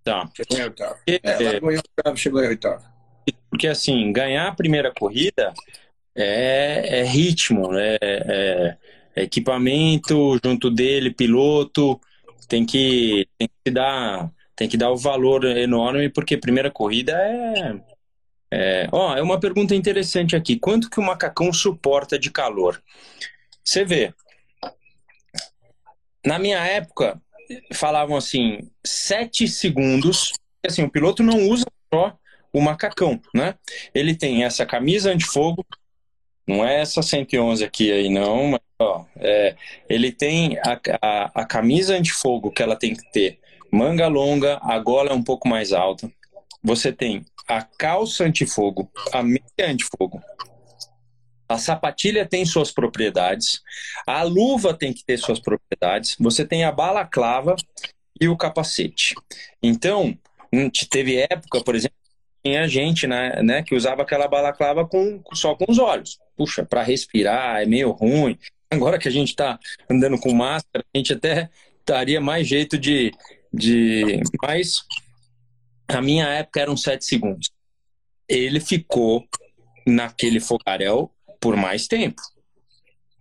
Tá.
Chegou em oitavo. É, largou em oitavo, chegou em oitavo.
Porque assim, ganhar a primeira corrida é, é ritmo, né? É, é equipamento junto dele, piloto, tem que, tem que dar tem que dar o valor enorme porque primeira corrida é é, ó, é uma pergunta interessante aqui. Quanto que o macacão suporta de calor? Você vê. Na minha época, falavam assim, sete segundos. Assim, o piloto não usa só o macacão, né? Ele tem essa camisa antifogo, não é essa 111 aqui aí não, mas ó, é, ele tem a, a, a camisa antifogo que ela tem que ter manga longa, a gola é um pouco mais alta. Você tem a calça antifogo, a meia antifogo. A sapatilha tem suas propriedades, a luva tem que ter suas propriedades, você tem a balaclava e o capacete. Então, teve época, por exemplo, tinha gente né, né, que usava aquela balaclava com, só com os olhos. Puxa, para respirar é meio ruim. Agora que a gente está andando com máscara, a gente até daria mais jeito de, de. Mas a minha época eram sete segundos. Ele ficou naquele fogaréu por mais tempo.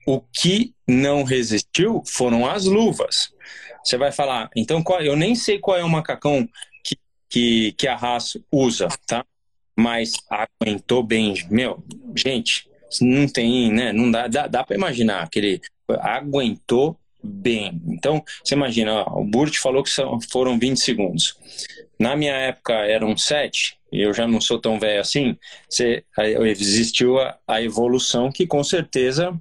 O que não resistiu foram as luvas. Você vai falar, então qual, eu nem sei qual é o macacão que, que, que a Haas usa, tá? Mas aguentou bem. Meu, gente, não tem, né? Não dá, dá, dá para imaginar que ele aguentou bem. Então, você imagina, ó, o Burt falou que são, foram 20 segundos. Na minha época eram 7, e eu já não sou tão velho assim, você, existiu a, a evolução que com certeza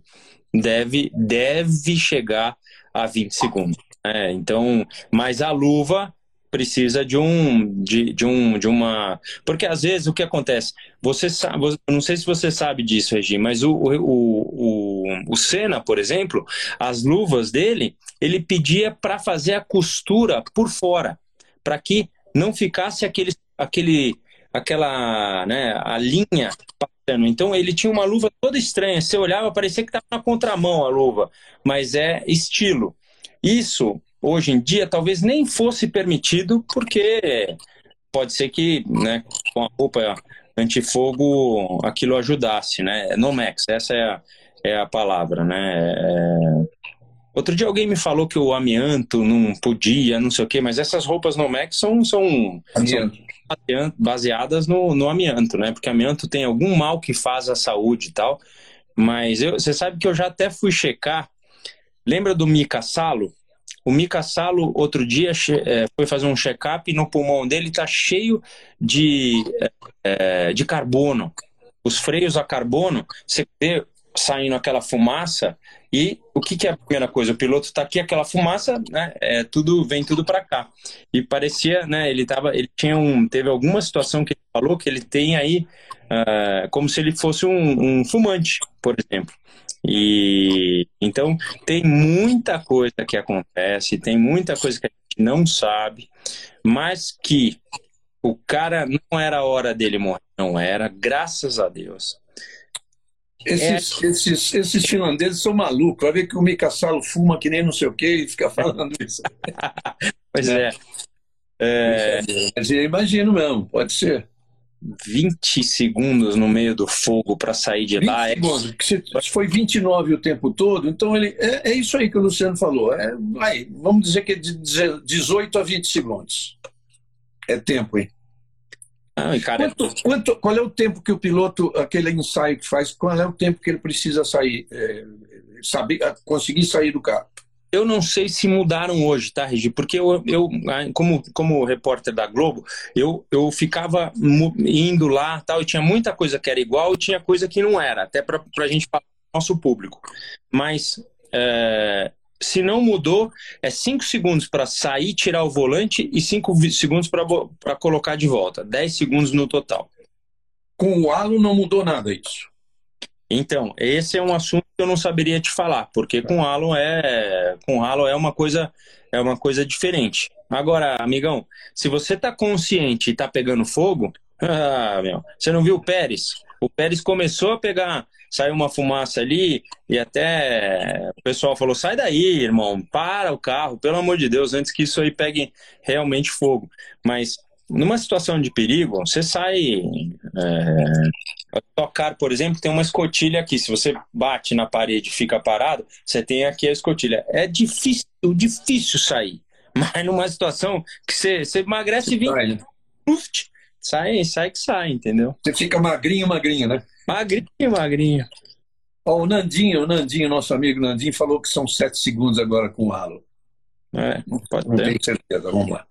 deve, deve chegar a 20 segundos. É, então, mas a luva precisa de um de, de um de uma porque às vezes o que acontece você sabe não sei se você sabe disso Regi mas o, o, o, o Senna por exemplo as luvas dele ele pedia para fazer a costura por fora para que não ficasse aquele aquele aquela, né, a linha passando. Então ele tinha uma luva toda estranha. Você olhava, parecia que estava na contramão a luva, mas é estilo. Isso hoje em dia talvez nem fosse permitido, porque pode ser que, né, com a roupa antifogo aquilo ajudasse, né? Nomex, essa é a, é a palavra, né? É... Outro dia alguém me falou que o amianto não podia, não sei o quê, mas essas roupas Nomex são, são, são baseadas no, no amianto, né? Porque amianto tem algum mal que faz à saúde e tal. Mas eu, você sabe que eu já até fui checar. Lembra do Mika Salo? O Mika Salo, outro dia, é, foi fazer um check-up e no pulmão dele está cheio de, é, de carbono. Os freios a carbono, você vê saindo aquela fumaça e o que, que é a primeira coisa? O piloto está aqui, aquela fumaça, né? É, tudo vem tudo para cá. E parecia, né? Ele tava, ele tinha um, teve alguma situação que ele falou que ele tem aí uh, como se ele fosse um, um fumante, por exemplo. E então tem muita coisa que acontece, tem muita coisa que a gente não sabe, mas que o cara não era a hora dele morrer, não era, graças a Deus.
Esses, é... esses, esses finlandeses são malucos. Vai ver que o Mika Salo fuma que nem não sei o que e fica falando isso.
pois é. é.
Mas eu imagino mesmo, pode ser.
20 segundos no meio do fogo para sair de lá.
É segundos, se, se foi 29 o tempo todo, então ele é, é isso aí que o Luciano falou. É, vai, vamos dizer que é de 18 a 20 segundos. É tempo, hein? Ah, cara, quanto, quanto, qual é o tempo que o piloto, aquele ensaio que faz, qual é o tempo que ele precisa sair, é, saber, conseguir sair do carro?
Eu não sei se mudaram hoje, tá, Regi? Porque eu, eu como, como repórter da Globo, eu, eu ficava indo lá tal, e tinha muita coisa que era igual e tinha coisa que não era, até para a gente falar nosso público. Mas é, se não mudou, é 5 segundos para sair, tirar o volante e 5 segundos para colocar de volta. 10 segundos no total.
Com o halo não mudou nada isso.
Então, esse é um assunto que eu não saberia te falar, porque com halo é com halo é uma coisa é uma coisa diferente. Agora, amigão, se você tá consciente e tá pegando fogo, ah, meu, você não viu o Pérez? O Pérez começou a pegar, saiu uma fumaça ali e até o pessoal falou: "Sai daí, irmão, para o carro, pelo amor de Deus, antes que isso aí pegue realmente fogo". Mas numa situação de perigo, você sai. É, tocar, por exemplo, tem uma escotilha aqui. Se você bate na parede e fica parado, você tem aqui a escotilha. É difícil, difícil sair. Mas numa situação que você, você emagrece 20 sai, né? Sai, sai que sai, entendeu?
Você fica magrinho, magrinho, né?
Magrinho, magrinho.
Ó, o Nandinho, o Nandinho, nosso amigo Nandinho, falou que são 7 segundos agora com o halo.
É, pode
não ter. tenho certeza, vamos lá.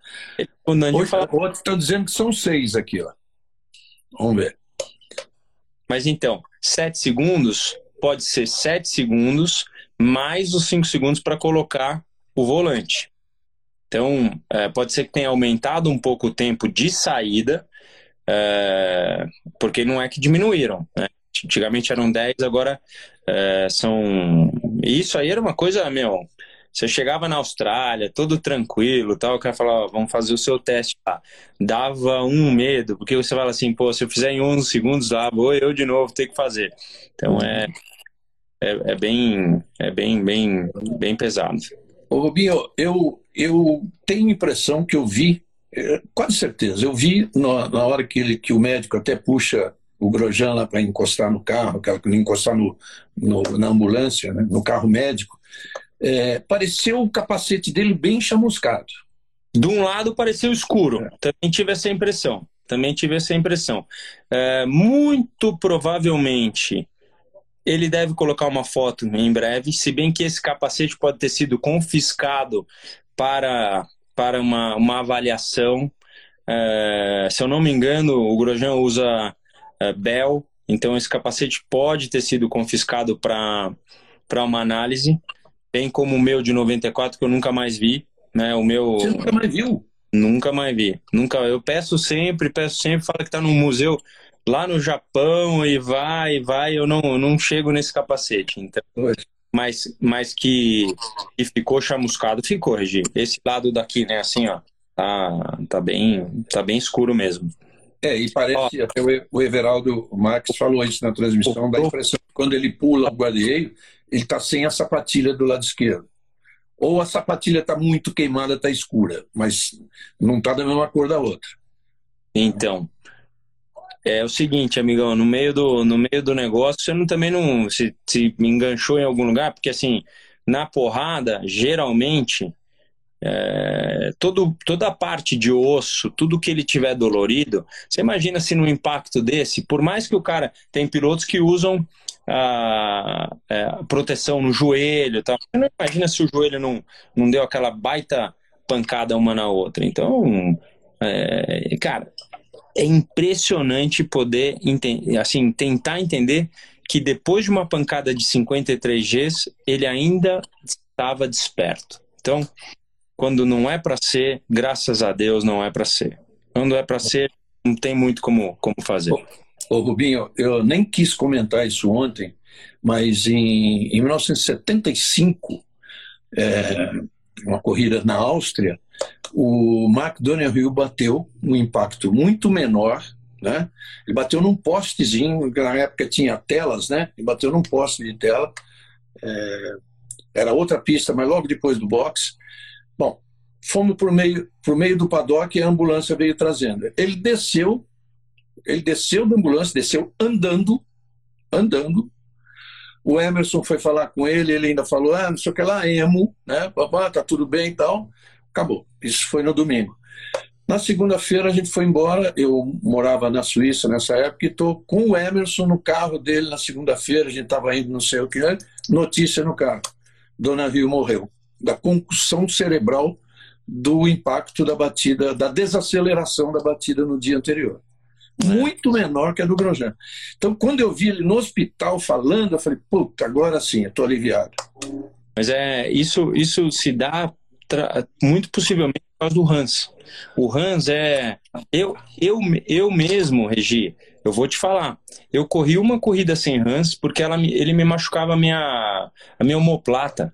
O Nandinho fala... Outros estão dizendo que são seis aqui, ó. Vamos ver.
Mas então, sete segundos pode ser sete segundos mais os cinco segundos para colocar o volante. Então, é, pode ser que tenha aumentado um pouco o tempo de saída, é, porque não é que diminuíram. Né? Antigamente eram 10, agora é, são. Isso aí era uma coisa, meu, você chegava na Austrália, todo tranquilo, tal, o cara falava, vamos fazer o seu teste lá. Dava um medo, porque você fala assim, pô, se eu fizer em 11 segundos lá, vou eu de novo ter que fazer. Então é, é, é bem, é bem, bem, bem pesado.
Ô, Rubinho, eu, eu tenho impressão que eu vi, é, quase certeza, eu vi na, na hora que, ele, que o médico até puxa o Grosjean lá para encostar no carro, encostar no, no, na ambulância, né, no carro médico, é, pareceu o capacete dele bem chamuscado.
De um lado pareceu escuro, é. também tive essa impressão. Também tive essa impressão. É, muito provavelmente ele deve colocar uma foto em breve, se bem que esse capacete pode ter sido confiscado para, para uma, uma avaliação. É, se eu não me engano, o Grosjean usa é, Bell, então esse capacete pode ter sido confiscado para uma análise bem como o meu de 94 que eu nunca mais vi, né? O meu
Você nunca mais viu?
Nunca mais vi. Nunca, eu peço sempre, peço sempre, fala que tá no museu lá no Japão e vai, e vai, eu não, eu não chego nesse capacete. Então, mas, mas que, que ficou chamuscado, ficou, Regi. Esse lado daqui, né, assim, ó, tá, tá bem, tá bem escuro mesmo.
É, e parece, Ó, até o Everaldo Marques falou isso na transmissão, dá a impressão que quando ele pula o guarda-reio, ele está sem a sapatilha do lado esquerdo. Ou a sapatilha está muito queimada, está escura, mas não está da mesma cor da outra.
Então, é o seguinte, amigão, no meio do, no meio do negócio, você não, também não se, se enganchou em algum lugar, porque assim, na porrada, geralmente, é, todo, toda a parte de osso, tudo que ele tiver dolorido, você imagina se no impacto desse, por mais que o cara tem pilotos que usam a, é, proteção no joelho, tá? Você não imagina se o joelho não, não deu aquela baita pancada uma na outra. Então, é, cara, é impressionante poder assim tentar entender que depois de uma pancada de 53 Gs, ele ainda estava desperto. Então, quando não é para ser, graças a Deus não é para ser. Quando é para ser, não tem muito como, como fazer. Ô,
ô, Rubinho, eu nem quis comentar isso ontem, mas em, em 1975, é, uma corrida na Áustria, o Mark Donoghue bateu um impacto muito menor, né? Ele bateu num postezinho, que na época tinha telas, né? Ele bateu num poste de tela. É, era outra pista, mas logo depois do box. Bom, fomos por meio, por meio do paddock e a ambulância veio trazendo. Ele desceu, ele desceu da ambulância, desceu andando, andando. O Emerson foi falar com ele, ele ainda falou, ah, não sei o que lá, emo, né? Papá, tá tudo bem e tal. Acabou. Isso foi no domingo. Na segunda-feira a gente foi embora. Eu morava na Suíça nessa época e estou com o Emerson no carro dele na segunda-feira. A gente estava indo não sei o que, notícia no carro. Dona Rio morreu da concussão cerebral do impacto da batida, da desaceleração da batida no dia anterior. É. Muito menor que a do Grosjean. Então, quando eu vi ele no hospital falando, eu falei, puta, agora sim, eu estou aliviado.
Mas é isso, isso se dá muito possivelmente por causa do Hans. O Hans é. Eu, eu, eu mesmo, Regi, eu vou te falar. Eu corri uma corrida sem Hans porque ela, ele me machucava a minha, a minha omoplata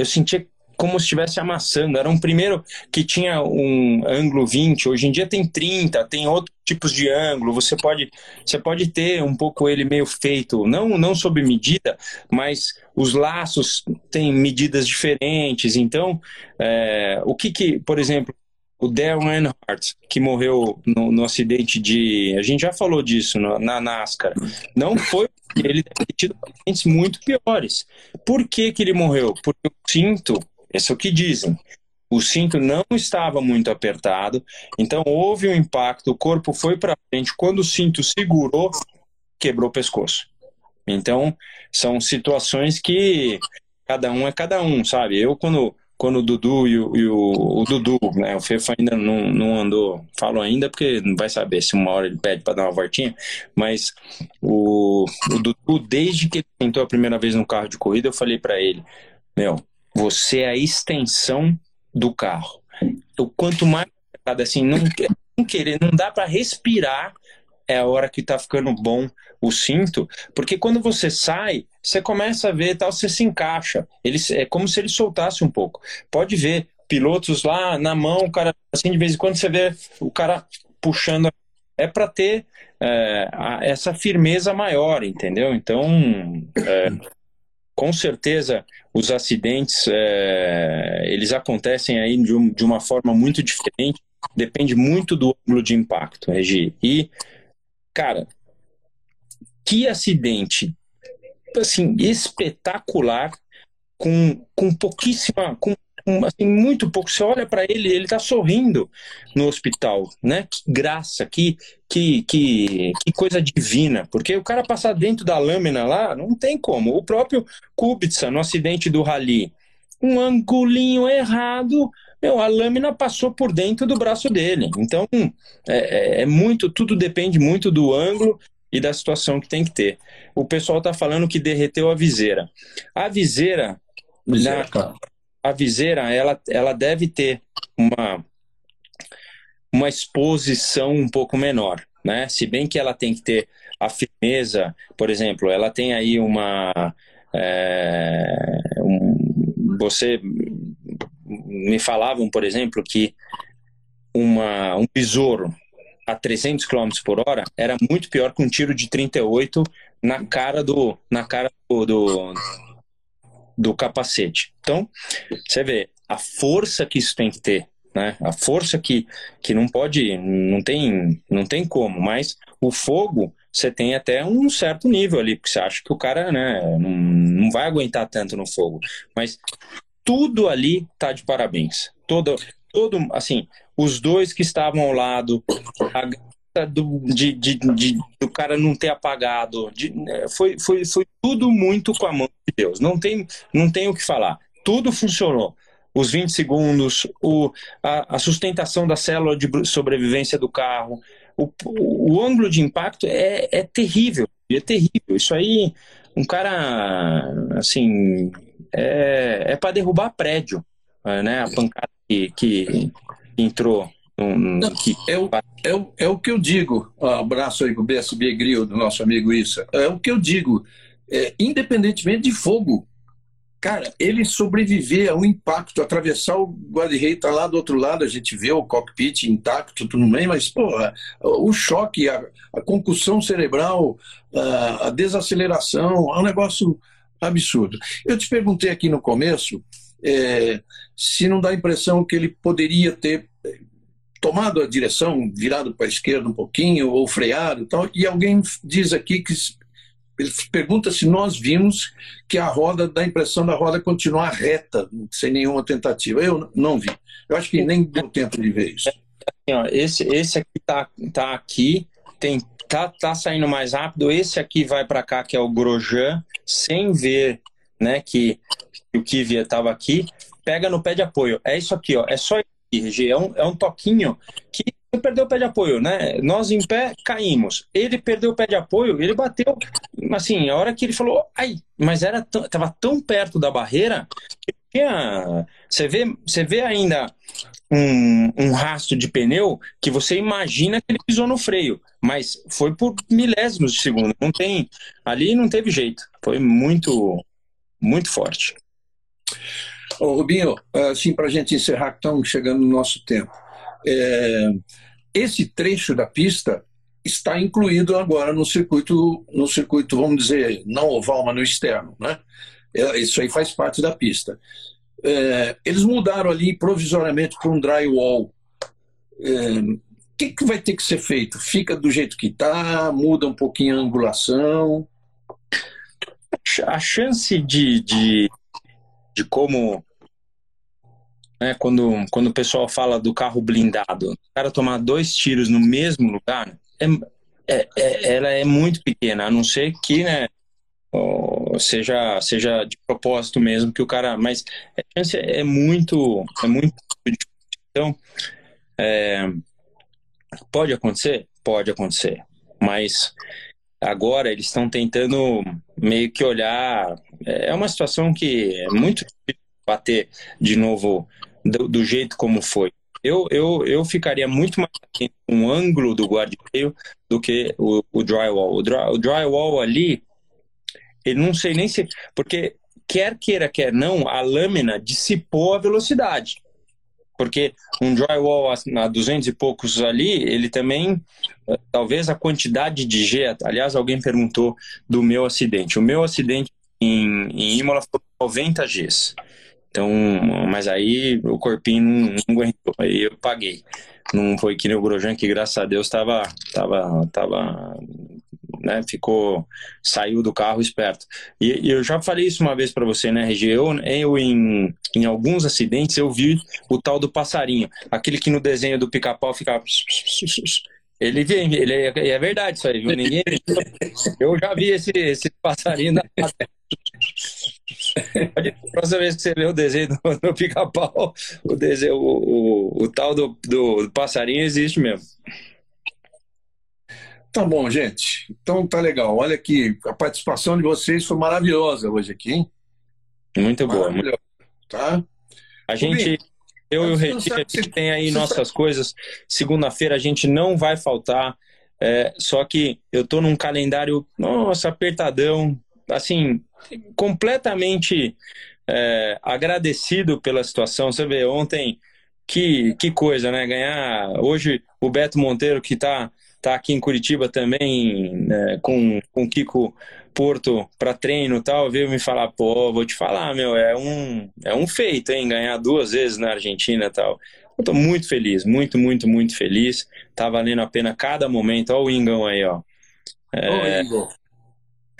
eu sentia como se estivesse amassando. Era um primeiro que tinha um ângulo 20, hoje em dia tem 30, tem outros tipos de ângulo. Você pode, você pode ter um pouco ele meio feito, não, não sob medida, mas os laços têm medidas diferentes. Então, é, o que que, por exemplo, o Darren Earnhardt, que morreu no, no, acidente de. A gente já falou disso no, na NASCAR. Não foi. Ele deve tido acidentes muito piores. Por que, que ele morreu? Porque o cinto, esse é o que dizem. O cinto não estava muito apertado, então houve um impacto, o corpo foi para frente. Quando o cinto segurou, quebrou o pescoço. Então, são situações que cada um é cada um, sabe? Eu, quando quando o Dudu e o, e o, o Dudu, né? O Fefo ainda não, não andou, falo ainda porque não vai saber se uma hora ele pede para dar uma voltinha, mas o, o Dudu, desde que ele tentou a primeira vez no carro de corrida, eu falei para ele: Meu, você é a extensão do carro. O quanto mais assim, não, não querer, não dá para respirar é a hora que tá ficando bom o cinto, porque quando você sai, você começa a ver tal, você se encaixa. Ele, é como se ele soltasse um pouco. Pode ver pilotos lá na mão, o cara, assim, de vez em quando você vê o cara puxando. É para ter é, essa firmeza maior, entendeu? Então, é, com certeza, os acidentes é, eles acontecem aí de, um, de uma forma muito diferente. Depende muito do ângulo de impacto, Regi. E Cara, que acidente assim espetacular com, com pouquíssima com assim muito pouco você olha para ele ele tá sorrindo no hospital né que graça que que, que que coisa divina porque o cara passar dentro da lâmina lá não tem como o próprio Kubica no acidente do rally um angulinho errado meu, a lâmina passou por dentro do braço dele. Então, é, é, é muito, tudo depende muito do ângulo e da situação que tem que ter. O pessoal está falando que derreteu a viseira. A viseira, viseira na, a viseira, ela, ela deve ter uma, uma exposição um pouco menor, né? Se bem que ela tem que ter a firmeza, por exemplo, ela tem aí uma é, um, você me falavam, por exemplo, que uma, um besouro, a 300 km por hora era muito pior que um tiro de 38 na cara do na cara do, do, do capacete. Então, você vê a força que isso tem que ter, né? A força que, que não pode, não tem, não tem como, mas o fogo você tem até um certo nível ali, porque você acha que o cara né, não, não vai aguentar tanto no fogo. Mas tudo ali tá de parabéns. Todo, todo assim, os dois que estavam ao lado, a do, de, de, de, do cara não ter apagado, de, né, foi, foi, foi tudo muito com a mão de Deus. Não tem, não tem o que falar. Tudo funcionou os 20 segundos, o, a, a, sustentação da célula de sobrevivência do carro, o, o ângulo de impacto é, é terrível, é terrível. Isso aí, um cara, assim, é, é para derrubar prédio, né? A pancada que, que entrou. Um,
que... É, o, é, o, é o que eu digo. Um abraço aí pro BSB Grill, do nosso amigo Issa. É o que eu digo. É, independentemente de fogo, Cara, ele sobreviver ao impacto, atravessar o guarda-rei, tá lá do outro lado, a gente vê o cockpit intacto, tudo bem, mas, porra, o choque, a, a concussão cerebral, a, a, desaceleração, é um negócio absurdo. Eu te perguntei aqui no começo é, se não dá a impressão que ele poderia ter tomado a direção, virado para a esquerda um pouquinho, ou freado e tal, e alguém diz aqui que pergunta se nós vimos que a roda, dá a impressão da roda continuar reta, sem nenhuma tentativa. Eu não vi. Eu acho que nem deu tempo de ver isso.
Assim, ó, esse, esse aqui tá, tá aqui, tem, tá, tá saindo mais rápido. Esse aqui vai para cá, que é o Grosjean, sem ver né, que, que o Kivia estava aqui. Pega no pé de apoio. É isso aqui, ó. É só é um, é um toquinho que perdeu o pé de apoio, né? Nós em pé caímos. Ele perdeu o pé de apoio, ele bateu. Assim, a hora que ele falou, ai, mas era tava tão perto da barreira que tinha. Você vê, você vê ainda um, um rastro de pneu que você imagina que ele pisou no freio, mas foi por milésimos de segundo. Não tem. Ali não teve jeito. Foi muito, muito forte.
Ô, Rubinho, assim, para a gente encerrar, estamos chegando no nosso tempo. É, esse trecho da pista está incluído agora no circuito, no circuito, vamos dizer, não oval, mas no externo, né? É, isso aí faz parte da pista. É, eles mudaram ali provisoriamente para um drywall. É, o que, que vai ter que ser feito? Fica do jeito que está? Muda um pouquinho a angulação?
A chance de, de, de como né, quando, quando o pessoal fala do carro blindado, o cara tomar dois tiros no mesmo lugar, é, é, é, ela é muito pequena, a não ser que, né, seja, seja de propósito mesmo que o cara, mas a chance é muito, é muito difícil. Então, é, pode acontecer? Pode acontecer, mas agora eles estão tentando meio que olhar, é uma situação que é muito difícil bater de novo do, do jeito como foi. Eu, eu, eu ficaria muito mais com um ângulo do guarda-reio do que o, o drywall. O, dry, o drywall ali, ele não sei nem se. Porque quer queira, quer não, a lâmina dissipou a velocidade. Porque um drywall a 200 e poucos ali, ele também, eh, talvez a quantidade de G, aliás, alguém perguntou do meu acidente. O meu acidente em, em Imola foi 90 Gs. Então, mas aí o corpinho não, não aguentou, aí eu paguei. Não foi que nem o Grosjean, que graças a Deus estava, tava, tava, né, ficou, saiu do carro esperto. E, e eu já falei isso uma vez para você, né, Regi? Eu, eu em, em alguns acidentes, eu vi o tal do passarinho, aquele que no desenho do pica-pau ficava... Ele vem, ele é, é verdade isso aí, viu? Ninguém. Eu já vi esse, esse passarinho na a próxima vez que você vê o desenho do, do pica-pau, o, desenho, o, o, o tal do, do, do passarinho existe mesmo.
Tá bom, gente. Então tá legal. Olha aqui, a participação de vocês foi maravilhosa hoje aqui, hein?
Muito boa.
Tá?
A gente, eu e o Regi, a gente tem aí nossas coisas. Segunda-feira a gente não vai faltar. É, só que eu tô num calendário, nossa, apertadão. Assim, completamente é, agradecido pela situação. Você vê, ontem que, que coisa, né? Ganhar. Hoje o Beto Monteiro, que está tá aqui em Curitiba também, né, com, com o Kiko Porto para treino e tal, veio me falar, pô, vou te falar, meu, é um, é um feito, hein? Ganhar duas vezes na Argentina e tal. Eu tô muito feliz, muito, muito, muito feliz. Tá valendo a pena cada momento. Olha o Ingão aí, ó. É,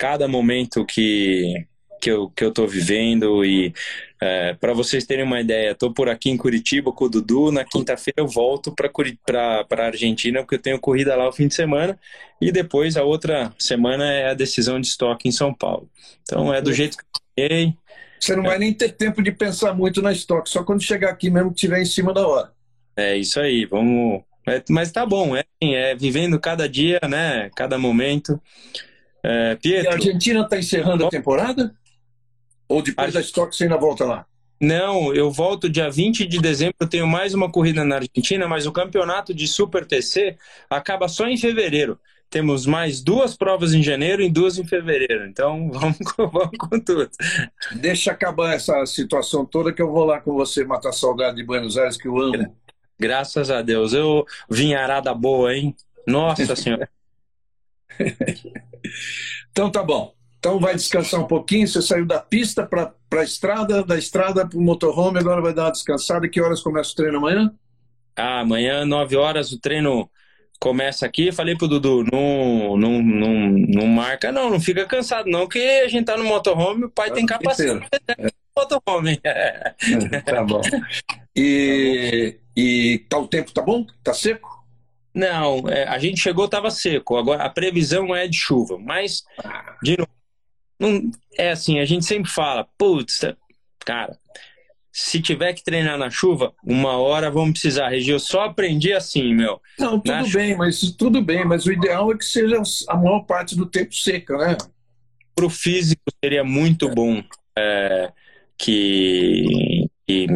cada momento que, que eu, que eu tô vivendo e é, para vocês terem uma ideia, tô por aqui em Curitiba com o Dudu, na quinta-feira eu volto para para Argentina porque eu tenho corrida lá o fim de semana e depois a outra semana é a decisão de estoque em São Paulo. Então é do jeito que eu
fiquei. Você não vai nem ter tempo de pensar muito na estoque, só quando chegar aqui mesmo que estiver em cima da hora.
É isso aí, vamos. É, mas tá bom, é, é vivendo cada dia, né? Cada momento.
É, Pietro, e a Argentina está encerrando a temporada? Ou depois a... da Stock você ainda volta lá?
Não, eu volto dia 20 de dezembro, eu tenho mais uma corrida na Argentina, mas o campeonato de Super TC acaba só em fevereiro. Temos mais duas provas em janeiro e duas em fevereiro. Então vamos, vamos com tudo.
Deixa acabar essa situação toda que eu vou lá com você matar saudade de Buenos Aires, que eu amo.
Graças a Deus. Eu vim arada boa, hein? Nossa Senhora.
então tá bom. Então vai descansar um pouquinho. Você saiu da pista para a estrada, da estrada para o motorhome, agora vai dar uma descansada. Que horas começa o treino amanhã?
Ah, amanhã, 9 horas, o treino começa aqui. Falei pro Dudu, não, não, não, não marca, não, não fica cansado, não, que a gente tá no motorhome, o pai ah, tem capacidade. É. Motorhome.
tá bom. E, e tá, o tempo tá bom? Tá seco?
Não, é, a gente chegou, tava seco. Agora a previsão é de chuva, mas ah. de novo não, é assim, a gente sempre fala, putz, cara, se tiver que treinar na chuva, uma hora vamos precisar. Regi, eu só aprendi assim, meu.
Não, tudo bem, mas tudo bem, mas o ideal é que seja a maior parte do tempo seca, né?
Para o físico seria muito bom é, que, que,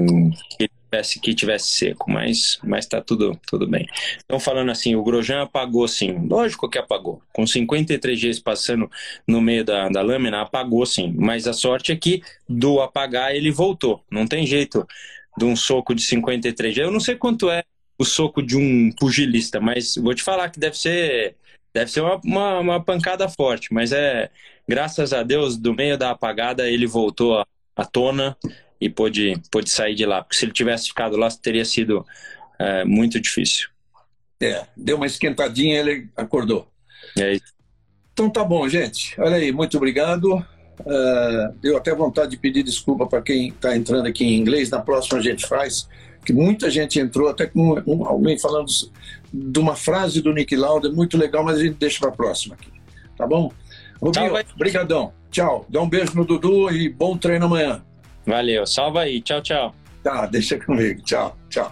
que tivesse, que tivesse seco, mas, mas tá tudo, tudo bem. Então, falando assim, o Grosjean apagou sim, lógico que apagou. Com 53 Gs passando no meio da, da lâmina, apagou sim. Mas a sorte é que do apagar ele voltou. Não tem jeito de um soco de 53 Gs. Eu não sei quanto é o soco de um pugilista, mas vou te falar que deve ser deve ser uma, uma, uma, pancada forte, mas é graças a Deus, do meio da apagada ele voltou à tona e pôde, pôde sair de lá. Porque se ele tivesse ficado lá, teria sido é, muito difícil.
É, deu uma esquentadinha e ele acordou.
É isso.
Então tá bom, gente. Olha aí, muito obrigado. Uh, deu até vontade de pedir desculpa para quem está entrando aqui em inglês. Na próxima a gente faz, que muita gente entrou, até com um, alguém falando de uma frase do Nick Lauda, muito legal, mas a gente deixa para a próxima aqui. Tá bom? Rubinho, obrigadão. Tchau. Dá um beijo no Dudu e bom treino amanhã.
Valeu, salva aí. Tchau, tchau.
Tá, deixa comigo. Tchau, tchau.